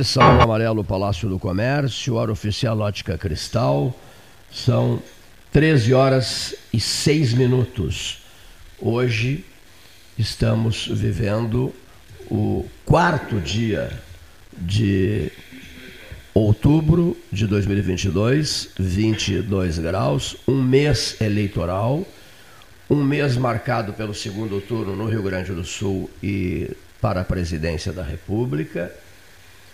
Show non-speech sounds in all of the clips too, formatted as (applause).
Mesa 13, Salão Amarelo, Palácio do Comércio, hora oficial Ótica Cristal. São 13 horas e 6 minutos. Hoje estamos vivendo o quarto dia de outubro de 2022, 22 graus, um mês eleitoral, um mês marcado pelo segundo turno no Rio Grande do Sul e para a presidência da República.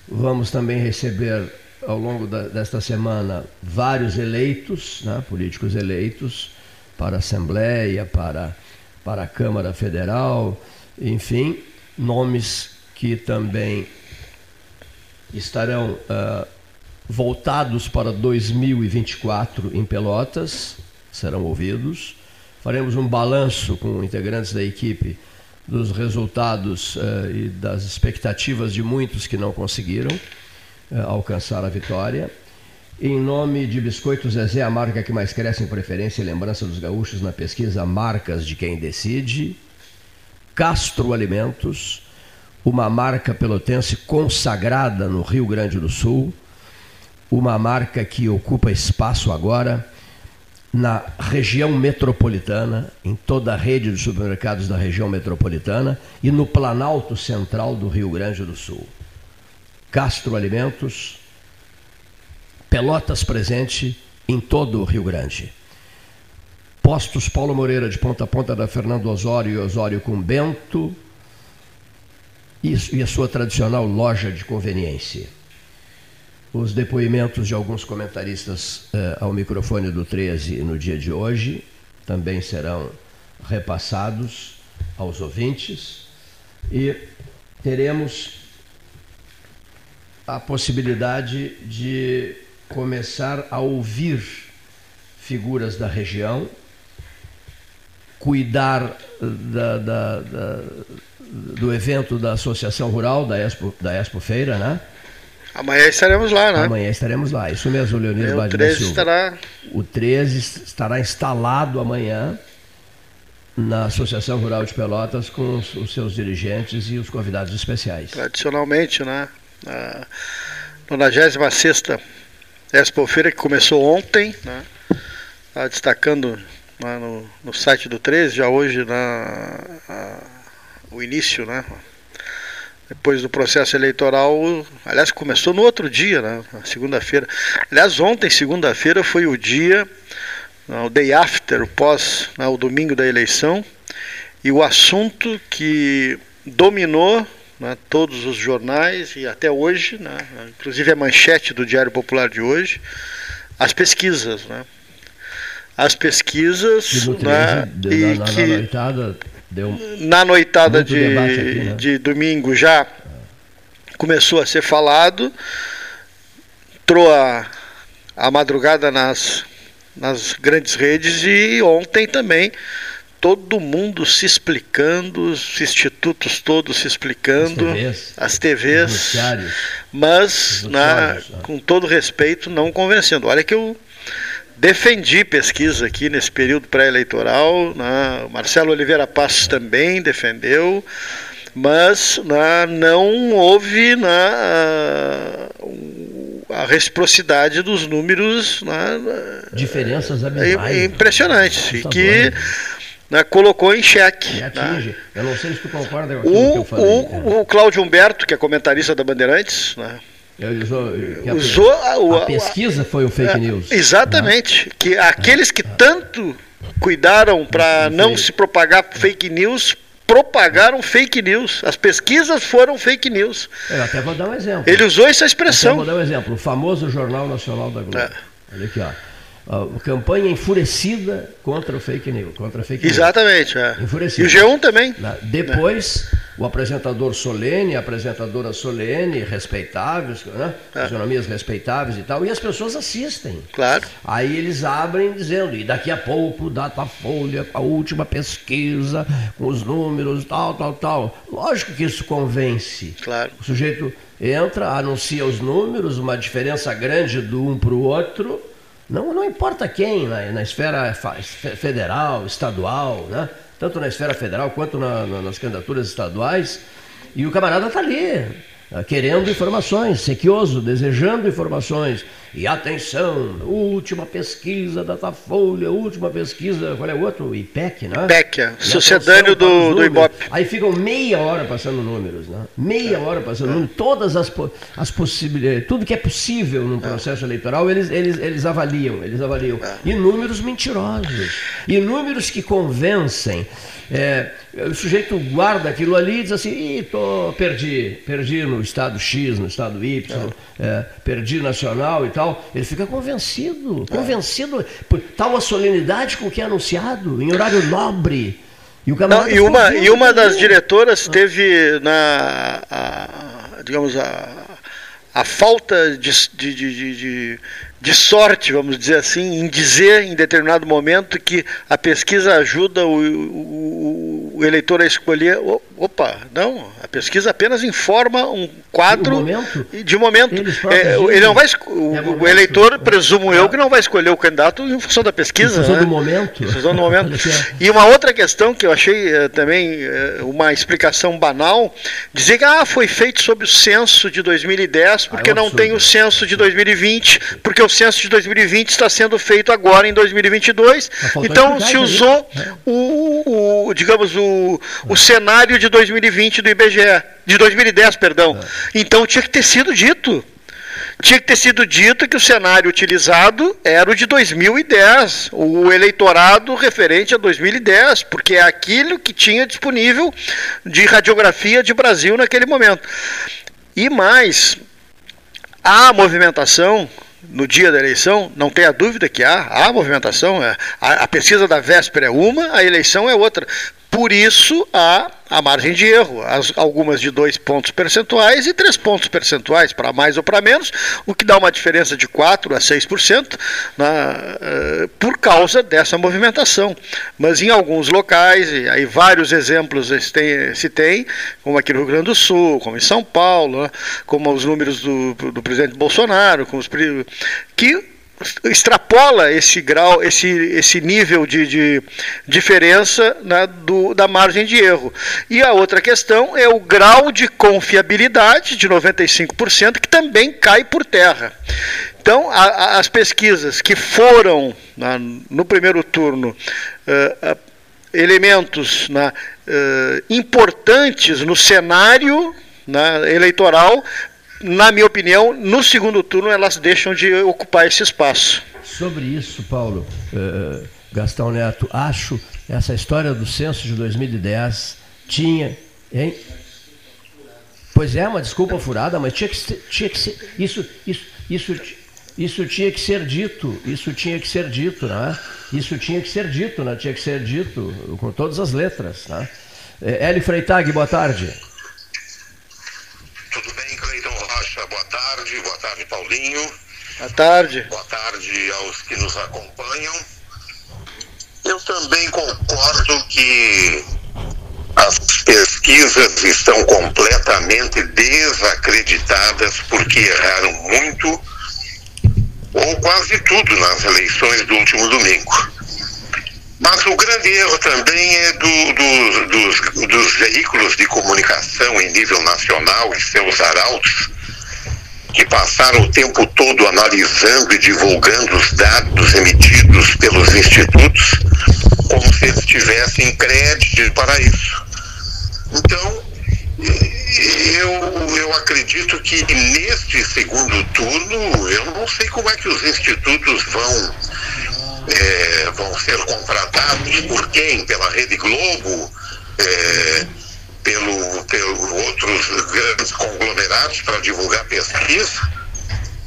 Vamos também receber ao longo da, desta semana vários eleitos, né, políticos eleitos para a Assembleia, para, para a Câmara Federal, enfim, nomes que também estarão uh, voltados para 2024 em Pelotas, serão ouvidos. Faremos um balanço com integrantes da equipe dos resultados uh, e das expectativas de muitos que não conseguiram uh, alcançar a vitória. Em nome de Biscoito Zezé, a marca que mais cresce em preferência e lembrança dos gaúchos na pesquisa Marcas de Quem Decide. Castro Alimentos, uma marca pelotense consagrada no Rio Grande do Sul, uma marca que ocupa espaço agora na região metropolitana, em toda a rede de supermercados da região metropolitana e no Planalto Central do Rio Grande do Sul. Castro Alimentos, Pelotas presente em todo o Rio Grande. Postos Paulo Moreira de ponta a ponta da Fernando Osório e Osório com Bento e a sua tradicional loja de conveniência os depoimentos de alguns comentaristas eh, ao microfone do 13 no dia de hoje também serão repassados aos ouvintes e teremos a possibilidade de começar a ouvir figuras da região, cuidar da, da, da, do evento da Associação Rural, da Expo, da Expo Feira, né? Amanhã estaremos lá, né? Amanhã estaremos lá, isso mesmo, Leonardo O 13 estará. O 13 estará instalado amanhã na Associação Rural de Pelotas com os, os seus dirigentes e os convidados especiais. Tradicionalmente, né? A 96 Expo Feira que começou ontem, né? Tá destacando né, no, no site do 13, já hoje na, a, o início, né? Depois do processo eleitoral, aliás, começou no outro dia, né, segunda-feira. Aliás, ontem, segunda-feira, foi o dia, né, o day after, o pós, né, o domingo da eleição, e o assunto que dominou né, todos os jornais e até hoje, né, inclusive a manchete do Diário Popular de hoje, as pesquisas, né? As pesquisas, né, e na, que na Deu Na noitada de, aqui, né? de domingo já começou a ser falado, entrou a, a madrugada nas, nas grandes redes e ontem também todo mundo se explicando, os institutos todos se explicando, as TVs, as TVs mas na, né? com todo respeito não convencendo. Olha que eu defendi pesquisa aqui nesse período pré-eleitoral, né? Marcelo Oliveira Passos também defendeu, mas né, não houve né, a reciprocidade dos números. Né, Diferenças abismais. Impressionantes. E que né, colocou em xeque. Né? Eu não sei se tu concorda com o, que eu falei. O, né? o Cláudio Humberto, que é comentarista da Bandeirantes, né, Usou, a, usou a, a, a, pesquisa foi o fake é, news. Exatamente. Né? Que aqueles que tanto cuidaram para não se propagar fake news propagaram fake news. As pesquisas foram fake news. Eu até vou dar um exemplo. Ele usou essa expressão. Vou dar um exemplo. O famoso Jornal Nacional da Globo. É. Olha aqui, ó uh, campanha enfurecida contra o fake news. Contra fake Exatamente. É. Enfurecida. E o G1 também. Depois, é. o apresentador solene, a apresentadora solene, respeitáveis, né? É. Fisionomias respeitáveis e tal, e as pessoas assistem. Claro. Aí eles abrem dizendo, e daqui a pouco, Datafolha, com a última pesquisa, com os números, tal, tal, tal. Lógico que isso convence. Claro. O sujeito entra, anuncia os números, uma diferença grande do um para o outro não, não importa quem, na, na esfera federal, estadual, né? tanto na esfera federal quanto na, na, nas candidaturas estaduais, e o camarada está ali. ah, querendo informações, sequioso, desejando informações. E atenção, última pesquisa da Datafolha, última pesquisa, qual é o outro? IPEC, né? IPEC, é. sucedâneo do, do Ibope. Aí ficam meia hora passando números, né? Meia hora passando números, todas as, as possibilidades, tudo que é possível num processo eleitoral, eles, eles, eles avaliam, eles avaliam. E números mentirosos, e números que convencem. É, o sujeito guarda aquilo ali e diz assim, Ih, tô, perdi, perdi no estado X, no estado Y, é, perdi nacional e tal. Ele fica convencido, convencido por tal a solenidade com que é anunciado, em horário nobre. E, o Não, e uma, e uma das diretoras teve na, a, digamos, a, a falta de, de, de, de de sorte, vamos dizer assim, em dizer em determinado momento que a pesquisa ajuda o, o, o eleitor a escolher. Opa, não, a pesquisa apenas informa um quadro momento? de momento. É, ele não vai, o, é o eleitor, presumo eu, que não vai escolher o candidato em função da pesquisa. Em função né? do momento. Em função do momento. e uma outra questão que eu achei uh, também uh, uma explicação banal, dizer que ah, foi feito sob o censo de 2010, porque ah, é um não tem o censo de 2020, porque o censo de 2020 está sendo feito agora em 2022. Então se usou né? o, o, digamos, o, o cenário de 2020 do IBGE, de 2010, perdão. É. Então tinha que ter sido dito. Tinha que ter sido dito que o cenário utilizado era o de 2010, o eleitorado referente a 2010, porque é aquilo que tinha disponível de radiografia de Brasil naquele momento. E mais, a movimentação no dia da eleição, não tenha dúvida que há, há movimentação, é, a, a pesquisa da véspera é uma, a eleição é outra. Por isso há a margem de erro, as, algumas de dois pontos percentuais e três pontos percentuais, para mais ou para menos, o que dá uma diferença de 4 a 6% na, uh, por causa dessa movimentação. Mas em alguns locais, e aí vários exemplos se tem, se tem como aqui no Rio Grande do Sul, como em São Paulo, né, como os números do, do presidente Bolsonaro, com os, que extrapola esse grau, esse, esse nível de, de diferença né, do, da margem de erro. E a outra questão é o grau de confiabilidade de 95%, que também cai por terra. Então, a, a, as pesquisas que foram né, no primeiro turno uh, elementos né, uh, importantes no cenário né, eleitoral na minha opinião, no segundo turno elas deixam de ocupar esse espaço. Sobre isso, Paulo, uh, Gastão Neto, acho essa história do censo de 2010 tinha, hein? Pois é, uma desculpa furada, mas tinha que ser, tinha que ser isso, isso, isso, isso tinha que ser dito, isso tinha que ser dito, né? Isso tinha que ser dito, né? Tinha que ser dito com todas as letras, né? Eli Freitag, boa tarde. Boa tarde. Boa tarde, Paulinho. Boa tarde. Boa tarde aos que nos acompanham. Eu também concordo que as pesquisas estão completamente desacreditadas porque erraram muito ou quase tudo nas eleições do último domingo. Mas o grande erro também é do, do, dos, dos veículos de comunicação em nível nacional e seus arautos, que passaram o tempo todo analisando e divulgando os dados emitidos pelos institutos, como se eles tivessem crédito para isso. Então, eu, eu acredito que neste segundo turno, eu não sei como é que os institutos vão, é, vão ser contratados, por quem? Pela Rede Globo? É, pelo, pelo outros grandes conglomerados para divulgar pesquisa,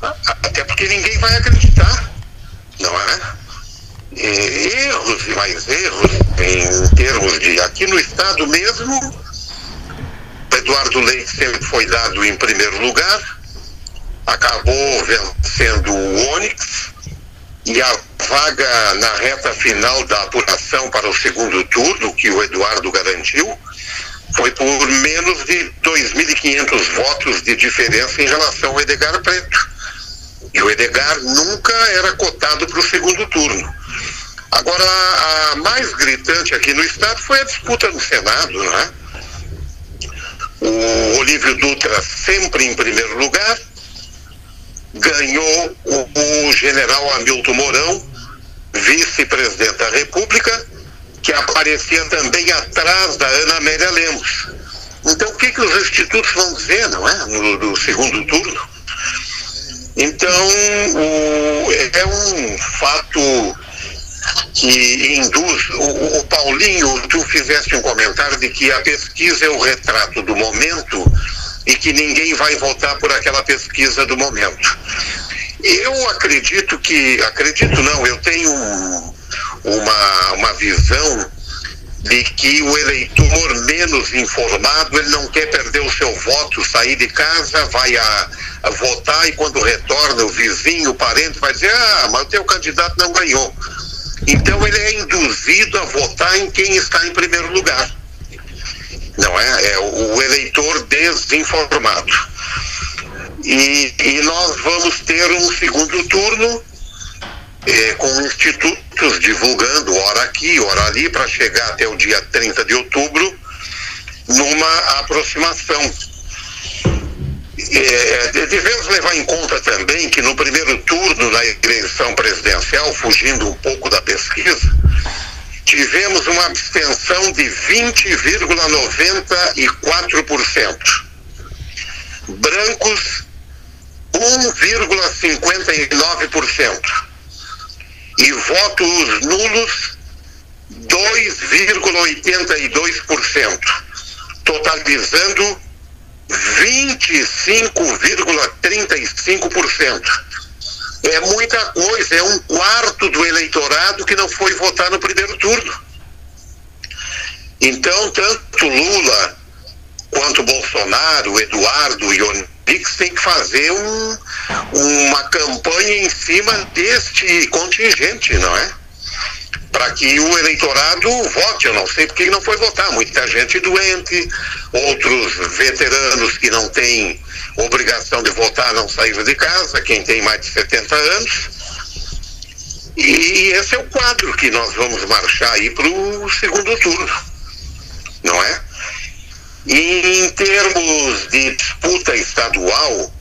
até porque ninguém vai acreditar, não é? E erros e mais erros em termos de aqui no estado mesmo, Eduardo Leite sempre foi dado em primeiro lugar, acabou vencendo o Onyx e a vaga na reta final da apuração para o segundo turno, que o Eduardo garantiu, foi por menos de 2.500 votos de diferença em relação ao Edgar Preto. E o Edgar nunca era cotado para o segundo turno. Agora, a mais gritante aqui no Estado foi a disputa no Senado, né? o Olívio Dutra sempre em primeiro lugar, ganhou o, o general Hamilton Mourão, vice-presidente da República, que aparecia também atrás da Ana Amélia Lemos. Então, o que, que os institutos vão dizer, não é? No, no segundo turno? Então, o, é um fato que induz. O, o, Paulinho, tu fizeste um comentário de que a pesquisa é o retrato do momento e que ninguém vai votar por aquela pesquisa do momento. Eu acredito que. Acredito não, eu tenho uma, uma visão de que o eleitor menos informado ele não quer perder o seu voto, sair de casa, vai a, a, votar e quando retorna o vizinho, o parente vai dizer, ah, mas o teu candidato não ganhou. Então ele é induzido a votar em quem está em primeiro lugar. Não é? É o, eleitor desinformado. E, e nós vamos ter um segundo turno é, com institutos divulgando hora aqui, hora ali, para chegar até o dia 30 de outubro, numa aproximação. É, devemos levar em conta também que no primeiro turno da eleição presidencial, fugindo um pouco da pesquisa, tivemos uma abstenção de 20,94%. Brancos, 1,59% e votos nulos 2,82%, totalizando 25,35%. É muita coisa, é um quarto do eleitorado que não foi votar no primeiro turno. Então, tanto Lula quanto Bolsonaro, Eduardo e Onix têm que fazer um, uma campanha em cima deste contingente, não é? Para que o eleitorado vote. Eu não sei porque não foi votar. Muita gente doente, outros veteranos que não têm obrigação de votar não saíram de casa, quem tem mais de 70 anos. E esse é o quadro que nós vamos marchar aí para o segundo turno, não é? E em termos de disputa estadual,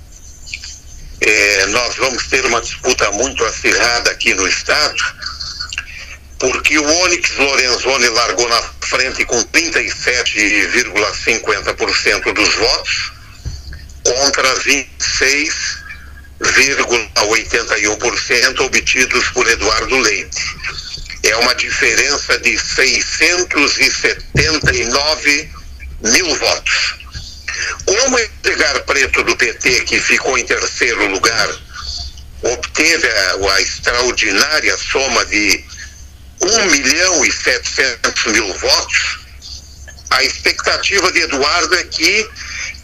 é, nós vamos ter uma disputa muito acirrada aqui no estado, porque o Onyx Lorenzoni largou na frente com 37,50% dos votos, contra 26,81% obtidos por Eduardo Leite. É uma diferença de 679 mil votos. Como Edgar Preto do PT, que ficou em terceiro lugar, obteve a, a extraordinária soma de 1 milhão e 700 mil votos, a expectativa de Eduardo é que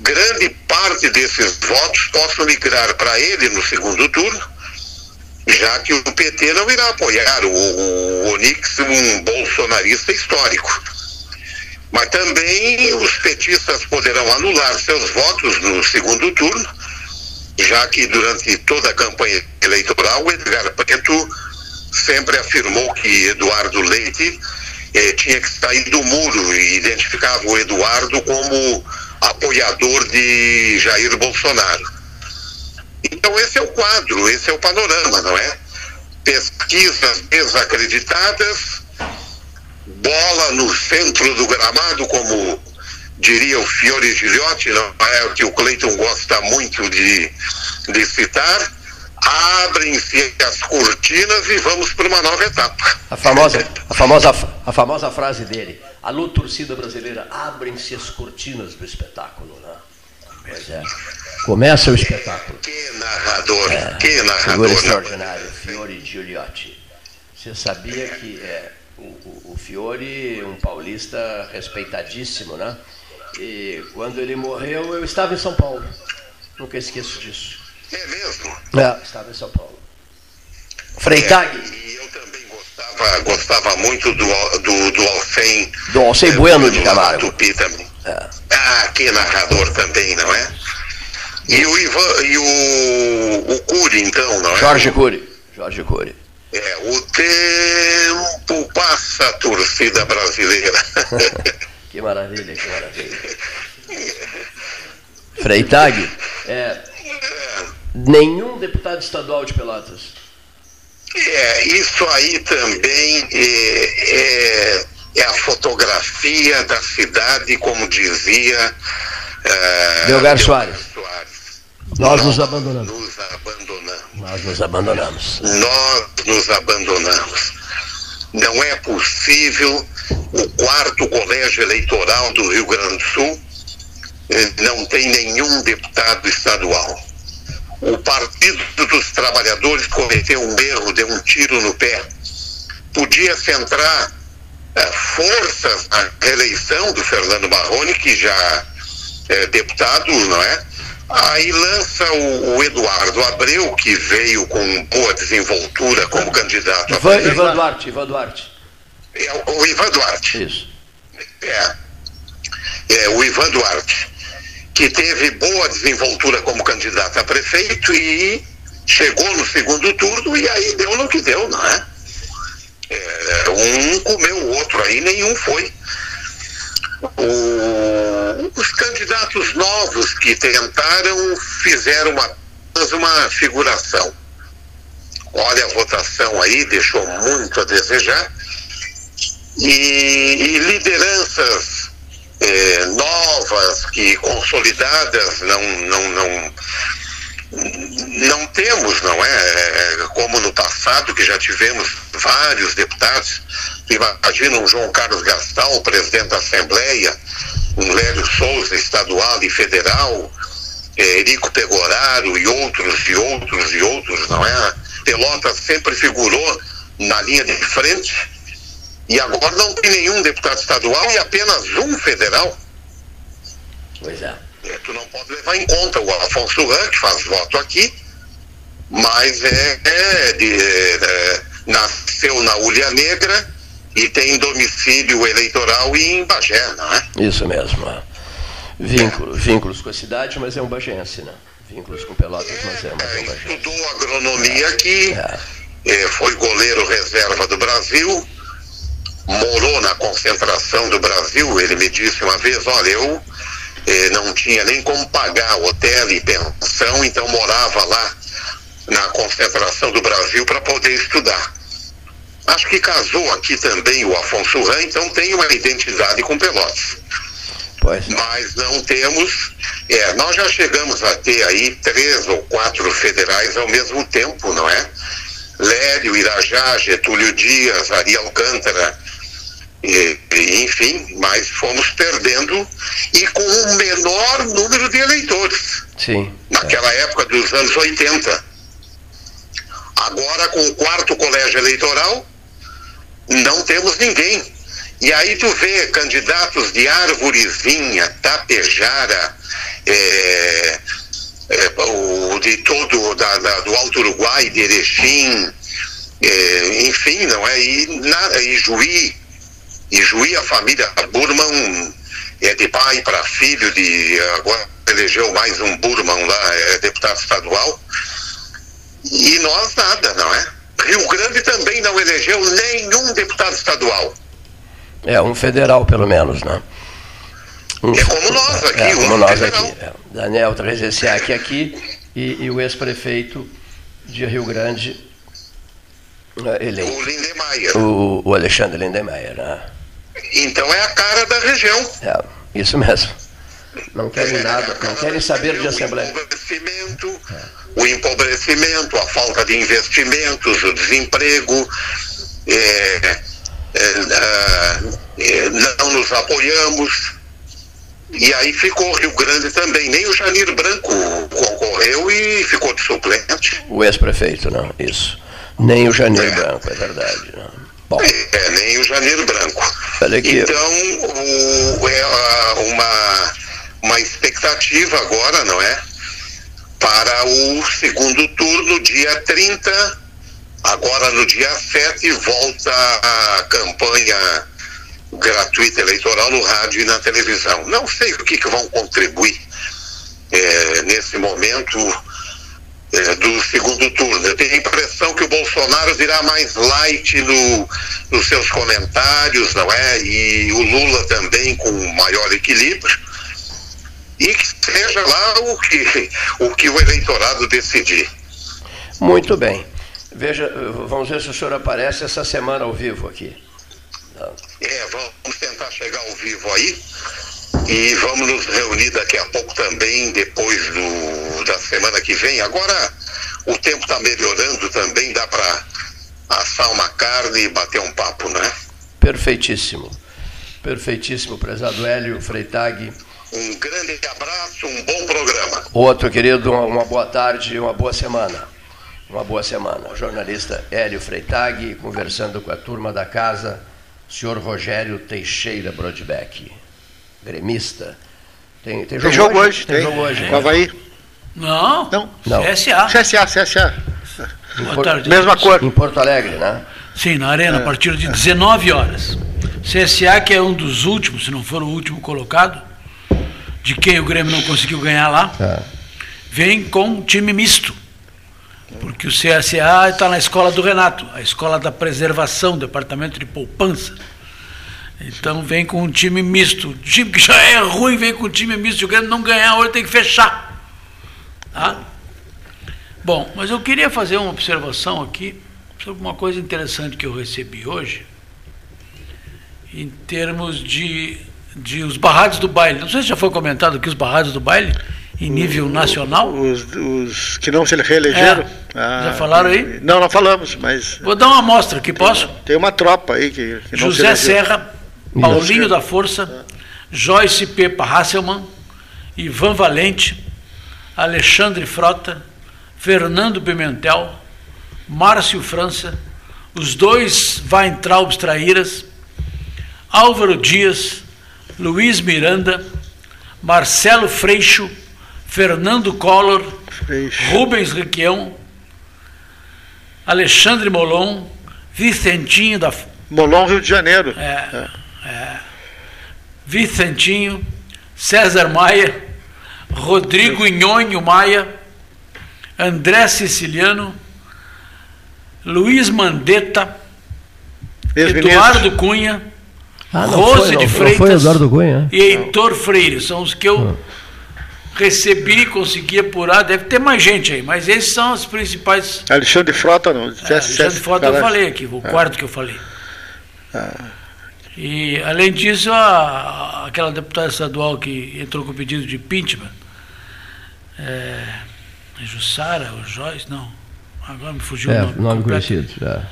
grande parte desses votos possam migrar para ele no segundo turno, já que o PT não irá apoiar o, o Onix, um bolsonarista histórico. Mas também os petistas poderão anular seus votos no segundo turno, já que durante toda a campanha eleitoral o Edgar Preto sempre afirmou que Eduardo Leite eh, tinha que sair do muro e identificava o Eduardo como apoiador de Jair Bolsonaro. Então esse é o quadro, esse é o panorama, não é? Pesquisas desacreditadas, bola no centro do gramado, como diria o Fiore Gilhote, não é o que o Cleiton gosta muito de, de citar. Abrem-se as cortinas e vamos para uma nova etapa. A famosa, a, famosa, a famosa frase dele. Alô, torcida brasileira, abrem-se as cortinas do espetáculo. Né? Pois é. Começa o espetáculo. Que narrador, é, que narrador. Né? extraordinário, Fiore Giuliotti. Você sabia que é, o, o Fiore, um paulista respeitadíssimo, né? E quando ele morreu, eu estava em São Paulo. Nunca esqueço disso. É mesmo? É, estava em São Paulo. Freitag. É, e eu também gostava, gostava muito do, do, do Alcem. Do Alcem é, Bueno de Camargo. Tupi também. É. Ah, que narrador também, não é? E o Ivan, e o, o Cury, então, não é? Jorge Cury. Jorge Cury. É, o tempo passa a torcida brasileira. (laughs) que maravilha, que maravilha. (laughs) Freitag, é, nenhum deputado estadual de Pelotas. É, isso aí também é, é, é a fotografia da cidade, como dizia. Uh, Delgar Soares. Soares. Nós nos abandonamos. Nos abandonamos. Nós nos abandonamos. Nós nos abandonamos. Não é possível o quarto colégio eleitoral do Rio Grande do Sul não tem nenhum deputado estadual. O Partido dos Trabalhadores cometeu um erro, deu um tiro no pé. Podia centrar eh, forças na reeleição do Fernando Marrone, que já é deputado, não é? Aí lança o, o, Eduardo Abreu, que veio com boa desenvoltura como candidato. Ivan, Ivan Duarte, Ivan Duarte. É, o Ivan Duarte. Isso. É, é, o Ivan Duarte, que teve boa desenvoltura como candidato a prefeito e chegou no segundo turno e aí deu no que deu, não é? é um comeu o outro aí, nenhum foi. O, os candidatos novos que tentaram fizeram uma, uma figuração. Olha a votação aí, deixou muito a desejar. E, e lideranças eh, novas que consolidadas não, não, não, não temos, não é? é? Como no passado, que já tivemos vários deputados. Imagina um João Carlos Gastal, presidente da Assembleia, um Lélio Souza, estadual e federal, é, Erico Pegoraro e outros, e outros, e outros, não é? Pelotas sempre figurou na linha de frente e agora não tem nenhum deputado estadual e apenas um federal. Pois é. é tu não pode levar em conta o Afonso Ran, que faz voto aqui, mas é, é, de, é nasceu na Ulha Negra e tem domicílio eleitoral em Bagé, não é? Isso mesmo. É. Vínculo, Vínculos com a cidade, mas é um bagense, né? Vínculos com Pelotas, mas é, mas é um bagense. Estudou agronomia aqui, é. é. foi goleiro reserva do Brasil, morou na concentração do Brasil. Ele me disse uma vez: olha, eu eh, não tinha nem como pagar hotel e pensão, então morava lá na concentração do Brasil para poder estudar. Acho que casou aqui também o Afonso Ran, então tem uma identidade com Pelotas. Pois. Mas não temos. É, nós já chegamos a ter aí três ou quatro federais ao mesmo tempo, não é? Lério, Irajá, Getúlio Dias, Ari Alcântara, e, enfim, mas fomos perdendo e com um menor número de eleitores. Sim. Naquela é. época dos anos 80. Agora, com o quarto colégio eleitoral, não temos ninguém. E aí tu vê candidatos de Arvorezinha, Tapejara, é, é, o, de todo da, da, do Alto Uruguai, de Erechim, é, enfim, não é? E, na, e Juí, Juí, a família Burman é de pai para filho, de agora elegeu mais um Burman lá, é deputado estadual. E nós nada, não é? Rio Grande também não elegeu nenhum deputado estadual. É, um federal pelo menos, né? Um, é como nós aqui, é, um como nós federal. aqui. É. Daniel Trezessiak aqui e, e o ex-prefeito de Rio Grande é, eleito. O Lindemeyer. O, o Alexandre Lindemeyer, né? Então é a cara da região. É, isso mesmo. Não querem é, nada, não querem saber de Assembleia. O empobrecimento, é. o empobrecimento, a falta de investimentos, o desemprego, é, é, é, não nos apoiamos. E aí ficou Rio Grande também. Nem o Janir Branco concorreu e ficou de suplente. O ex-prefeito, não, isso. Nem o Janir Branco, é verdade. Não. Bom. É, nem o Janeiro Branco. Então, o, é uma, uma expectativa agora, não é? Para o segundo turno, dia 30. Agora, no dia 7, volta a campanha gratuita eleitoral no rádio e na televisão. Não sei o que, que vão contribuir é, nesse momento é, do segundo turno. Eu tenho a impressão que o Bolsonaro virá mais light no, nos seus comentários, não é? E o Lula também com maior equilíbrio. e que seja lá o que o, que o eleitorado decidir. Muito bem. Veja, vamos ver se o senhor aparece essa semana ao vivo aqui. É, vamos tentar chegar ao vivo aí. E vamos nos reunir daqui a pouco também, depois do, da semana que vem. Agora o tempo está melhorando também, dá para assar uma carne e bater um papo, né? Perfeitíssimo. Perfeitíssimo, prezado Hélio Freitag. Um grande abraço, um bom programa. Outro, querido, uma boa tarde e uma boa semana. Uma boa semana. O jornalista Hélio Freitag conversando com a turma da casa, senhor Rogério Teixeira Brodbeck gremista. Tem, tem, jogo, tem jogo, hoje? hoje tem, tem jogo hoje. Com Havaí? Não. Não. Não. CSA. CSA, CSA. Boa tarde. Mesma cor. Em Porto Alegre, né? Sim, na Arena, é. a partir de 19 horas. CSA, que é um dos últimos, se não for o último colocado, de quem o Grêmio não conseguiu ganhar lá, é. vem com um time misto. Porque o CSA está na escola do Renato, a escola da preservação, departamento de poupança. Então vem com um time misto. O time que já é ruim vem com um time misto. O Grêmio não ganhar hoje tem que fechar. Tá? Bom, mas eu queria fazer uma observação aqui sobre uma coisa interessante que eu recebi hoje, em termos de, de os barrados do baile. Não sei se já foi comentado aqui os barrados do baile em nível nacional. Os, os que não se reelegeram. É. Ah, já falaram aí? Não, não falamos, mas. Vou dar uma amostra aqui, posso? Tem uma tropa aí que, que José se Serra, Paulinho da Força, Joyce Pepa Hasselmann, Ivan Valente, Alexandre Frota, Fernando Pimentel, Márcio França, os dois Weintraub Traíras, Álvaro Dias, Luiz Miranda, Marcelo Freixo, Fernando Collor, Freixo. Rubens Requião, Alexandre Molon, Vicentinho da Molon, Rio de Janeiro. É. é. É. Vicentinho, César Maia, Rodrigo Inhonho Maia, André Siciliano, Luiz Mandetta, Eduardo Cunha, ah, Rose foi, de Freitas Cunha, e Heitor Freire. São os que eu recebi, consegui apurar. Deve ter mais gente aí, mas esses são os principais. Alexandre Frota, não. É, Alexandre Frota eu falei aqui, o quarto que eu falei. Ah. E, além disso, a, aquela deputada estadual que entrou com o pedido de impeachment, é, é Jussara ou Joyce, não, agora me fugiu é, o nome. nome conhecido. É.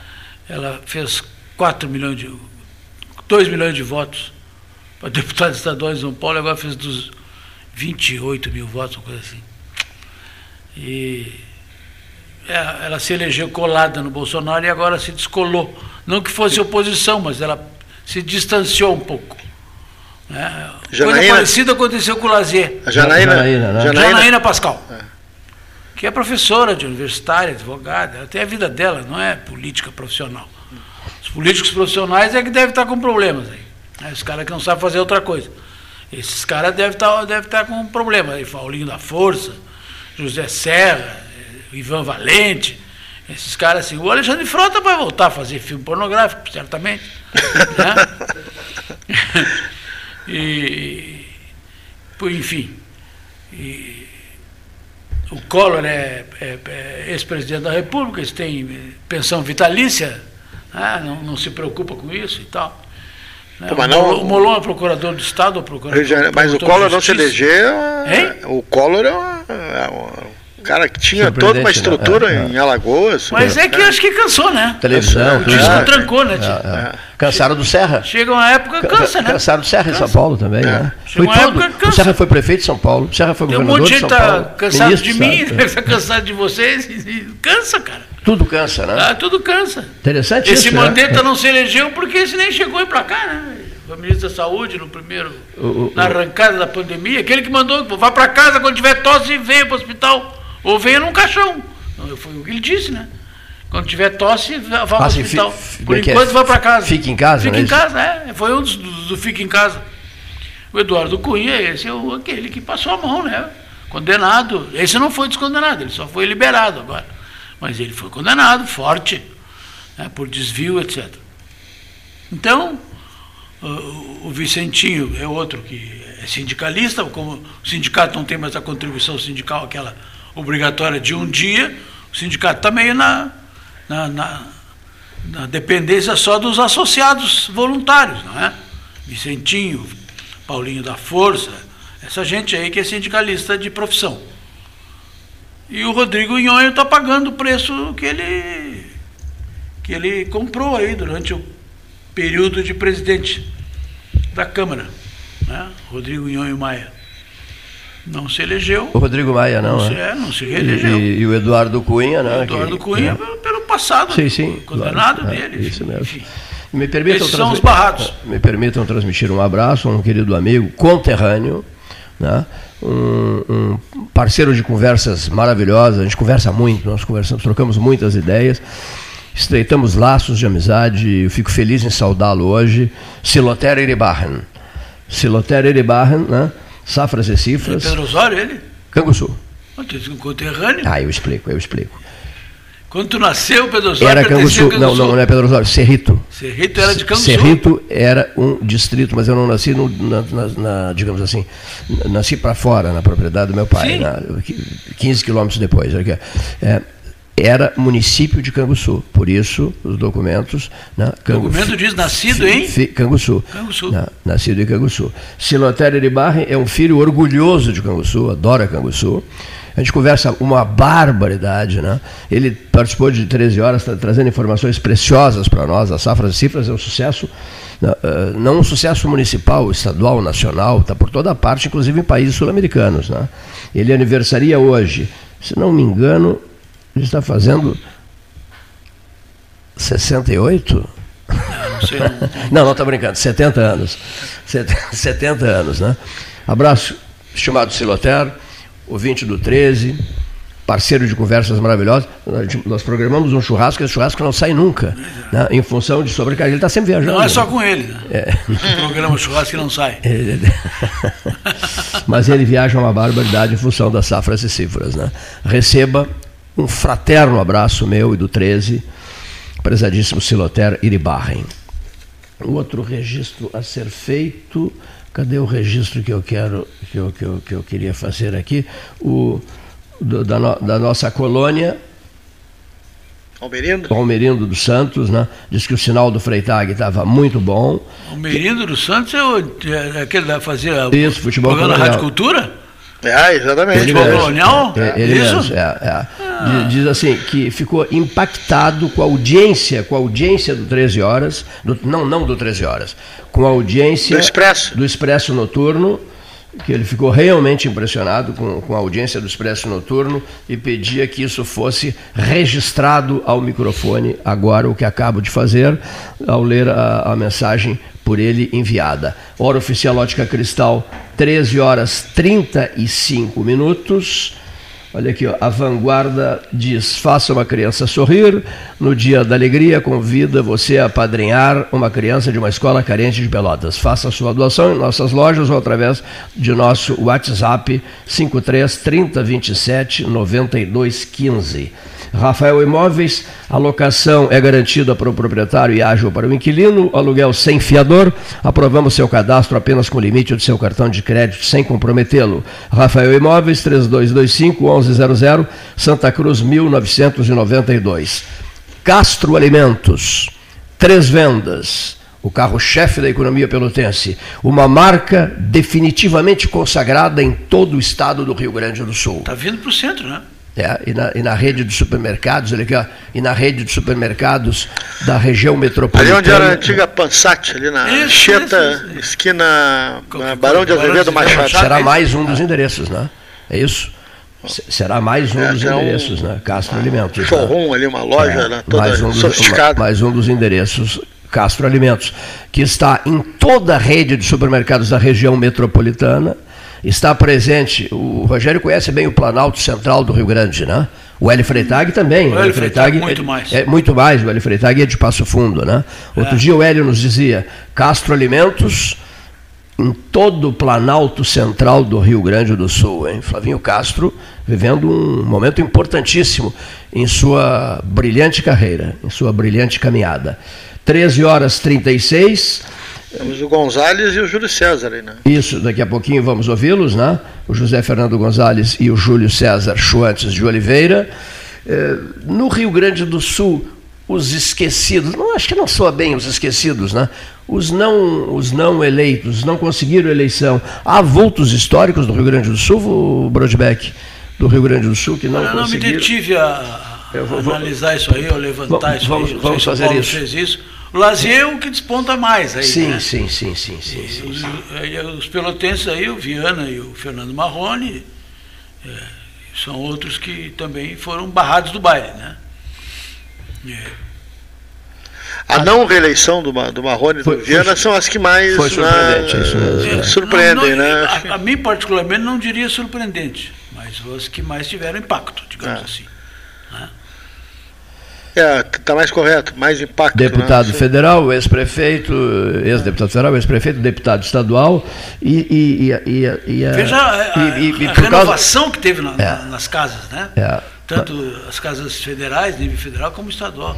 Ela fez 4 milhões de. 2 milhões de votos para (laughs) deputado estadual em São Paulo, agora fez dos 28 mil votos, uma coisa assim. E é, ela se elegeu colada no Bolsonaro e agora se descolou. Não que fosse oposição, mas ela se distanciou um pouco. Né? Coisa parecida aconteceu com o Lazier. A Janaína, Janaína, né? Janaína, Janaína Pascal. É. Que é professora de universitária, advogada, ela tem a vida dela, não é política profissional. Os políticos profissionais é que devem estar com problemas aí. Né? Os caras que não sabem fazer outra coisa. Esses caras devem estar, devem estar com problemas aí. Paulinho da Força, José Serra, Ivan Valente. Esses caras assim. O Alexandre Frota vai voltar a fazer filme pornográfico, certamente. né? (laughs) e, enfim. E, o Collor é, é, é ex-presidente da República, eles têm pensão vitalícia, né? não, não se preocupa com isso e tal. Né? Pô, não, o Molon é procurador do Estado, procurador, mas o Collor não se elegeu. O Collor é uma, é uma cara que tinha toda uma estrutura é, é. em Alagoas. Mas é que eu acho que cansou, né? Televisão. O disco é, trancou, né? É, Cansaram do Serra. Chega uma época, cansa, né? Cansaram do Serra cansa. em São Paulo também, né? Chega foi tudo. Época, o Serra foi prefeito de São Paulo, o Serra foi Tem governador um monte de São tá Paulo. cansado Ministro, de mim, deve estar (laughs) cansado de vocês. Cansa, cara. Tudo cansa, né? Ah, tudo cansa. Interessante Esse isso, Mandetta né? não se elegeu porque esse nem chegou aí pra cá, né? Foi ministro da Saúde no primeiro, o, o, na arrancada da pandemia, aquele que mandou, vá para casa quando tiver tosse e venha para o hospital. Ou venha num caixão. Foi o que ele disse, né? Quando tiver tosse, vá para o hospital. Por é é? enquanto, é? vá para casa. Fique em casa, Fique né? em casa, é. Foi um dos do, do Fique em Casa. O Eduardo Cunha, esse é o, aquele que passou a mão, né? Condenado. Esse não foi descondenado, ele só foi liberado agora. Mas ele foi condenado, forte, né? por desvio, etc. Então, o Vicentinho é outro que é sindicalista, como o sindicato não tem mais a contribuição sindical, aquela obrigatória de um dia, o sindicato está meio na, na, na, na dependência só dos associados voluntários, não é? Vicentinho, Paulinho da Força, essa gente aí que é sindicalista de profissão. E o Rodrigo Nhonho está pagando o preço que ele, que ele comprou aí durante o período de presidente da Câmara. Né? Rodrigo Nhonho Maia. Não se elegeu. O Rodrigo Maia não, não se, é? é, não se reelegeu. E, e, o Eduardo Cunha, né? O Eduardo que, Cunha, é. pelo passado, sim, sim, condenado claro, dele. É, isso mesmo. Enfim. Me permitam, Esses são os barrados. me permitam transmitir um abraço a um querido amigo conterrâneo, né? um, um, parceiro de conversas maravilhosas, a gente conversa muito, nós conversamos, trocamos muitas ideias, estreitamos laços de amizade, eu fico feliz em saudá-lo hoje, Siloter Iribarren. Siloter Iribarren, né? Safras e Cifras. É Pedro Osório, ele? Canguçu. Um conterrâneo. Ah, eu explico, eu explico. Quando tu nasceu, Pedro Osório era Canguçu. Não, não, não é Pedro Osório, Serrito. Serrito era de Canguçu. Serrito era um distrito, mas eu não nasci, no, na, na, na, digamos assim, nasci para fora, na propriedade do meu pai, na, 15 quilômetros depois. É, era município de Canguçu, por isso os documentos. Né, Cangu, o documento diz nascido em Canguçu. Canguçu. Né, nascido em Canguçu. Silotério de Barre é um filho orgulhoso de Canguçu, adora Canguçu. A gente conversa uma barbaridade, né? Ele participou de 13 horas, tá trazendo informações preciosas para nós. A Safras e Cifras é um sucesso, né? eh, não um sucesso municipal, estadual, nacional, está por toda parte, inclusive em países sul-americanos. Né? Ele aniversaria hoje, se não me engano, ele está fazendo 68? (laughs) Não, sei, não, está brincando, 70 anos. 70 (laughs) anos, né? Abraço, estimado Siloter ouvinte do 13, parceiro de conversas maravilhosas. Nós programamos um churrasco, esse churrasco não sai nunca, né? em função de sobrecarga. Ele está sempre viajando. Não é só com ele, né? É. Programa churrasco que não sai. (laughs) Mas ele viaja uma barbaridade em função das safras e cifras. Né? Receba um fraterno abraço meu e do 13, prezadíssimo Siloter Iribarren. Outro registro a ser feito Cadê o registro que eu quero, que eu, que eu, que eu queria fazer aqui? O, do, da, no, da nossa colônia. Almerindo? Almerindo dos Santos, né? Diz que o sinal do Freitag estava muito bom. Almerindo dos Santos é, o, é aquele da fazer Isso, futebol programa na Rádio Cultura? É, exatamente. Futebol colonial? É, ele Isso? mesmo, é, é. Ah. Diz assim, que ficou impactado com a audiência, com a audiência do 13 horas, do, não, não do 13 horas, com a audiência do Expresso, do Expresso Noturno, que ele ficou realmente impressionado com, com a audiência do Expresso Noturno e pedia que isso fosse registrado ao microfone agora, o que acabo de fazer ao ler a, a mensagem por ele enviada. Hora oficial Ótica Cristal, 13 horas 35 minutos. Olha aqui, ó, a vanguarda diz: faça uma criança sorrir. No dia da alegria, convida você a padrinhar uma criança de uma escola carente de Pelotas. Faça sua doação em nossas lojas ou através de nosso WhatsApp 53 30 27 92 15. Rafael Imóveis, a locação é garantida para o proprietário e ágil para o inquilino, aluguel sem fiador, aprovamos seu cadastro apenas com limite do seu cartão de crédito sem comprometê-lo. Rafael Imóveis, 3225-1100, Santa Cruz, 1992. Castro Alimentos, três vendas o carro-chefe da economia pelotense, uma marca definitivamente consagrada em todo o estado do Rio Grande do Sul. Está vindo para o centro, né? É, e, na, e, na, rede de supermercados, olha aqui, ó, e na rede de supermercados da região metropolitana. Ali onde era a antiga Pansat, ali na isso, Cheta, isso, isso. esquina Barão de Azevedo Machado. Será mais um dos endereços, né? É isso? Será mais um é, dos endereços, um, né? Castro Alimentos. Showroom tá? ali, uma loja é, né, toda mais um sofisticada. Dos, mais um dos endereços Castro Alimentos, que está em toda a rede de supermercados da região metropolitana está presente. O Rogério conhece bem o Planalto Central do Rio Grande, né? O Hélio Freitag também. O Hélio Freitag, muito é, mais. É, muito mais. O Hélio Freitag é de Passo Fundo, né? Outro é. dia o Hélio nos dizia, Castro Alimentos em todo o Planalto Central do Rio Grande do Sul, hein? Flavinho Castro vivendo um momento importantíssimo em sua brilhante carreira, em sua brilhante caminhada. 13 horas 36 Temos o Gonzalez e o Júlio César aí, né? Isso, daqui a pouquinho vamos ouvi-los, né? O José Fernando Gonzalez e o Júlio César Schwantes de Oliveira. É, no Rio Grande do Sul, os esquecidos, não acho que não soa bem os esquecidos, né? Os não, os não eleitos, não conseguiram eleição. Há vultos históricos do Rio Grande do Sul, o Brodbeck, do Rio Grande do Sul, que não Eu não me conseguiram. detive a, a Eu vou- analisar isso aí, ou levantar Vamos- isso vamos- aí. Não vamos fazer isso. fez isso. O Lazier é o que desponta mais aí. Sim, né? sim, sim, sim, sim, sim. Os, aí, os pelotenses aí, o Viana e o Fernando Marrone, é, são outros que também foram barrados do baile, né? É. A não reeleição do, do Marrone e do Viana foi- são as que mais foi surpreendente, né, é isso mesmo, é. surpreendem, Não, não, né? A, a mim, particularmente, não diria surpreendente, mas os que mais tiveram impacto, digamos Ah. assim. É, tá mais correto, mais impacto. Deputado né? federal, ex-prefeito, ex-deputado federal, ex-prefeito, deputado estadual e, e, e, e, e a- Veja a, a- e- a por causa- renovação que teve na- É. na- nas casas, né? É. Tanto as casas federais, nível federal, como estadual.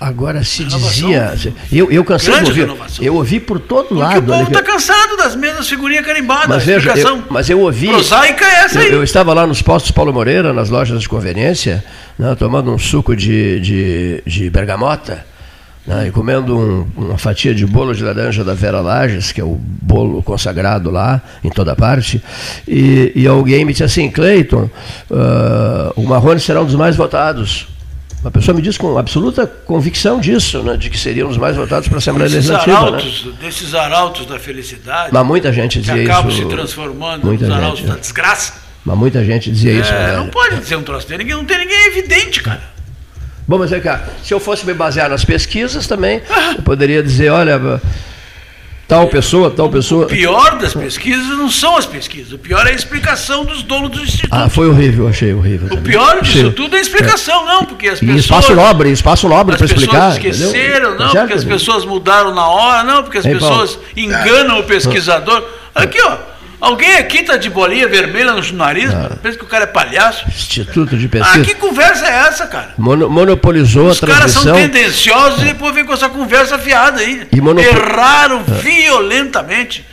Agora se Renovação. dizia, eu, eu cansei de Grande ouvir, renovação. eu ouvi por todo Porque lado. o povo está cansado das mesmas figurinhas carimbadas. Mas veja, eu, mas eu ouvi. prosaica é essa Eu, aí. eu estava lá nos postos Paulo Moreira, nas lojas de conveniência, né, tomando um suco de, de, de bergamota né, e comendo um- uma fatia de bolo de laranja da Vera Lages, que é o bolo consagrado lá em toda parte. E, e alguém me disse assim: Cleiton, ah, o Marrone será um dos mais votados. Uma pessoa me disse com absoluta convicção disso, né, de que seria um dos mais votados para a Assembleia Desses Legislativa. Né? arautos, desses arautos da felicidade, Mas muita gente que dizia acabam isso. se transformando muita nos gente, arautos né? da desgraça. Mas muita gente dizia isso. É, né, não pode dizer um troço dele, não tem ninguém evidente, cara. Bom, mas vem cá, se eu fosse me basear nas pesquisas também, eu poderia dizer, olha, tal pessoa, tal pessoa. O pior das pesquisas não são as pesquisas, o pior é a explicação dos donos do instituto. Ah, foi horrível, achei horrível. O também. pior disso Achei- tudo é a explicação, não, porque as E pessoas. espaço nobre, espaço nobre As para pessoas explicar. esqueceram, entendeu? não, Certo? porque as pessoas mudaram na hora, não, porque as Paulo? pessoas enganam o pesquisador. Aqui, ó, alguém aqui tá de bolinha vermelha no nariz, pensa que o cara é palhaço. Instituto de Ah, pesquisa. que conversa é essa, cara? Mono- monopolizou Os a caras são transmissão. tendenciosos e depois vem com essa conversa fiada aí. E monopo- Erraram violentamente,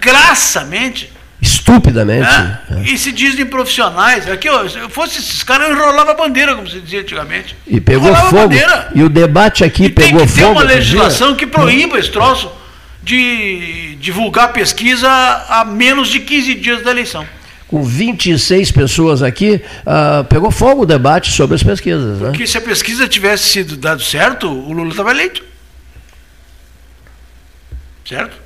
crassamente. Estupidamente. né? né? E se dizem profissionais. Aqui, ó, se eu fosse esses caras, eu enrolava a bandeira, como se dizia antigamente. E pegou Enrolava a fogo. bandeira. E o debate aqui E tem pegou que ter fogo. uma legislação que proíba esse troço de divulgar pesquisa a menos de 15 dias da eleição. Com 26 pessoas aqui, ah, pegou fogo o debate sobre as pesquisas. Né? Porque se a pesquisa tivesse sido dado certo, o Lula estava eleito. Certo?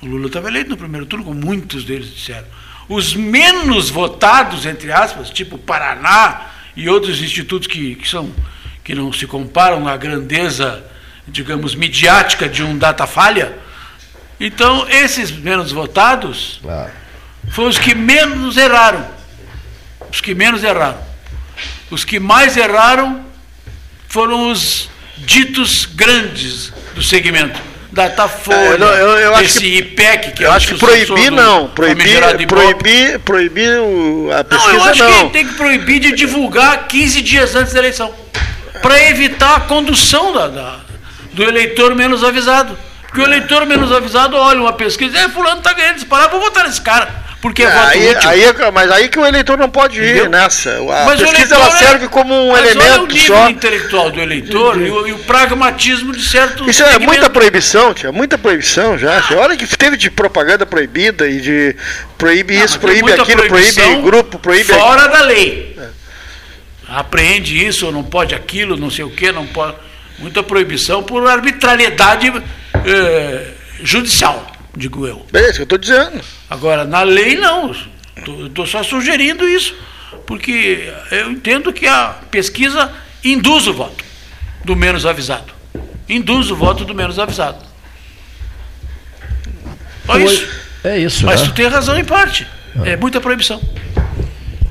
O Lula estava eleito no primeiro turno, como muitos deles disseram. Os menos votados, entre aspas, tipo Paraná e outros institutos que, que, são, que não se comparam na grandeza, digamos, midiática de um Datafolha. Então, esses menos votados Ah. foram os que menos erraram. Os que menos erraram. Os que mais erraram foram os ditos grandes do segmento. Datafolha, É, eu não- eu- eu esse que- IPEC, que Eu é acho que proibir do não, proibir, proibir, proibir o- a Não, pesquisa eu acho não. que tem que proibir de divulgar 15 dias antes da eleição. Para evitar a condução da- da- do eleitor menos avisado. Porque o eleitor menos avisado olha uma pesquisa, é, fulano está ganhando disparado, vou votar nesse cara. Porque é, voto aí, útil. aí é- mas aí que o eleitor não pode ir Entendeu? nessa. A Mas pesquisa ela é- serve como um mas olha o elemento nível só. intelectual do eleitor e o, e o pragmatismo de certo Isso é segmento. muita proibição, tia, muita proibição já. tia. Olha que teve de propaganda proibida e de proíbe Não, isso, mas tem proíbe aquilo, proíbe grupo, proíbe Fora da lei. Apreende isso, ou não pode aquilo, não sei o que, não pode. Muita proibição por arbitrariedade eh, judicial, digo eu. É isso que eu estou dizendo. Agora, na lei, não. Estou só sugerindo isso, porque eu entendo que a pesquisa induz o voto do menos avisado. Induz o voto do menos avisado. Só isso. É isso. Mas né? tu tem razão em parte. É muita proibição.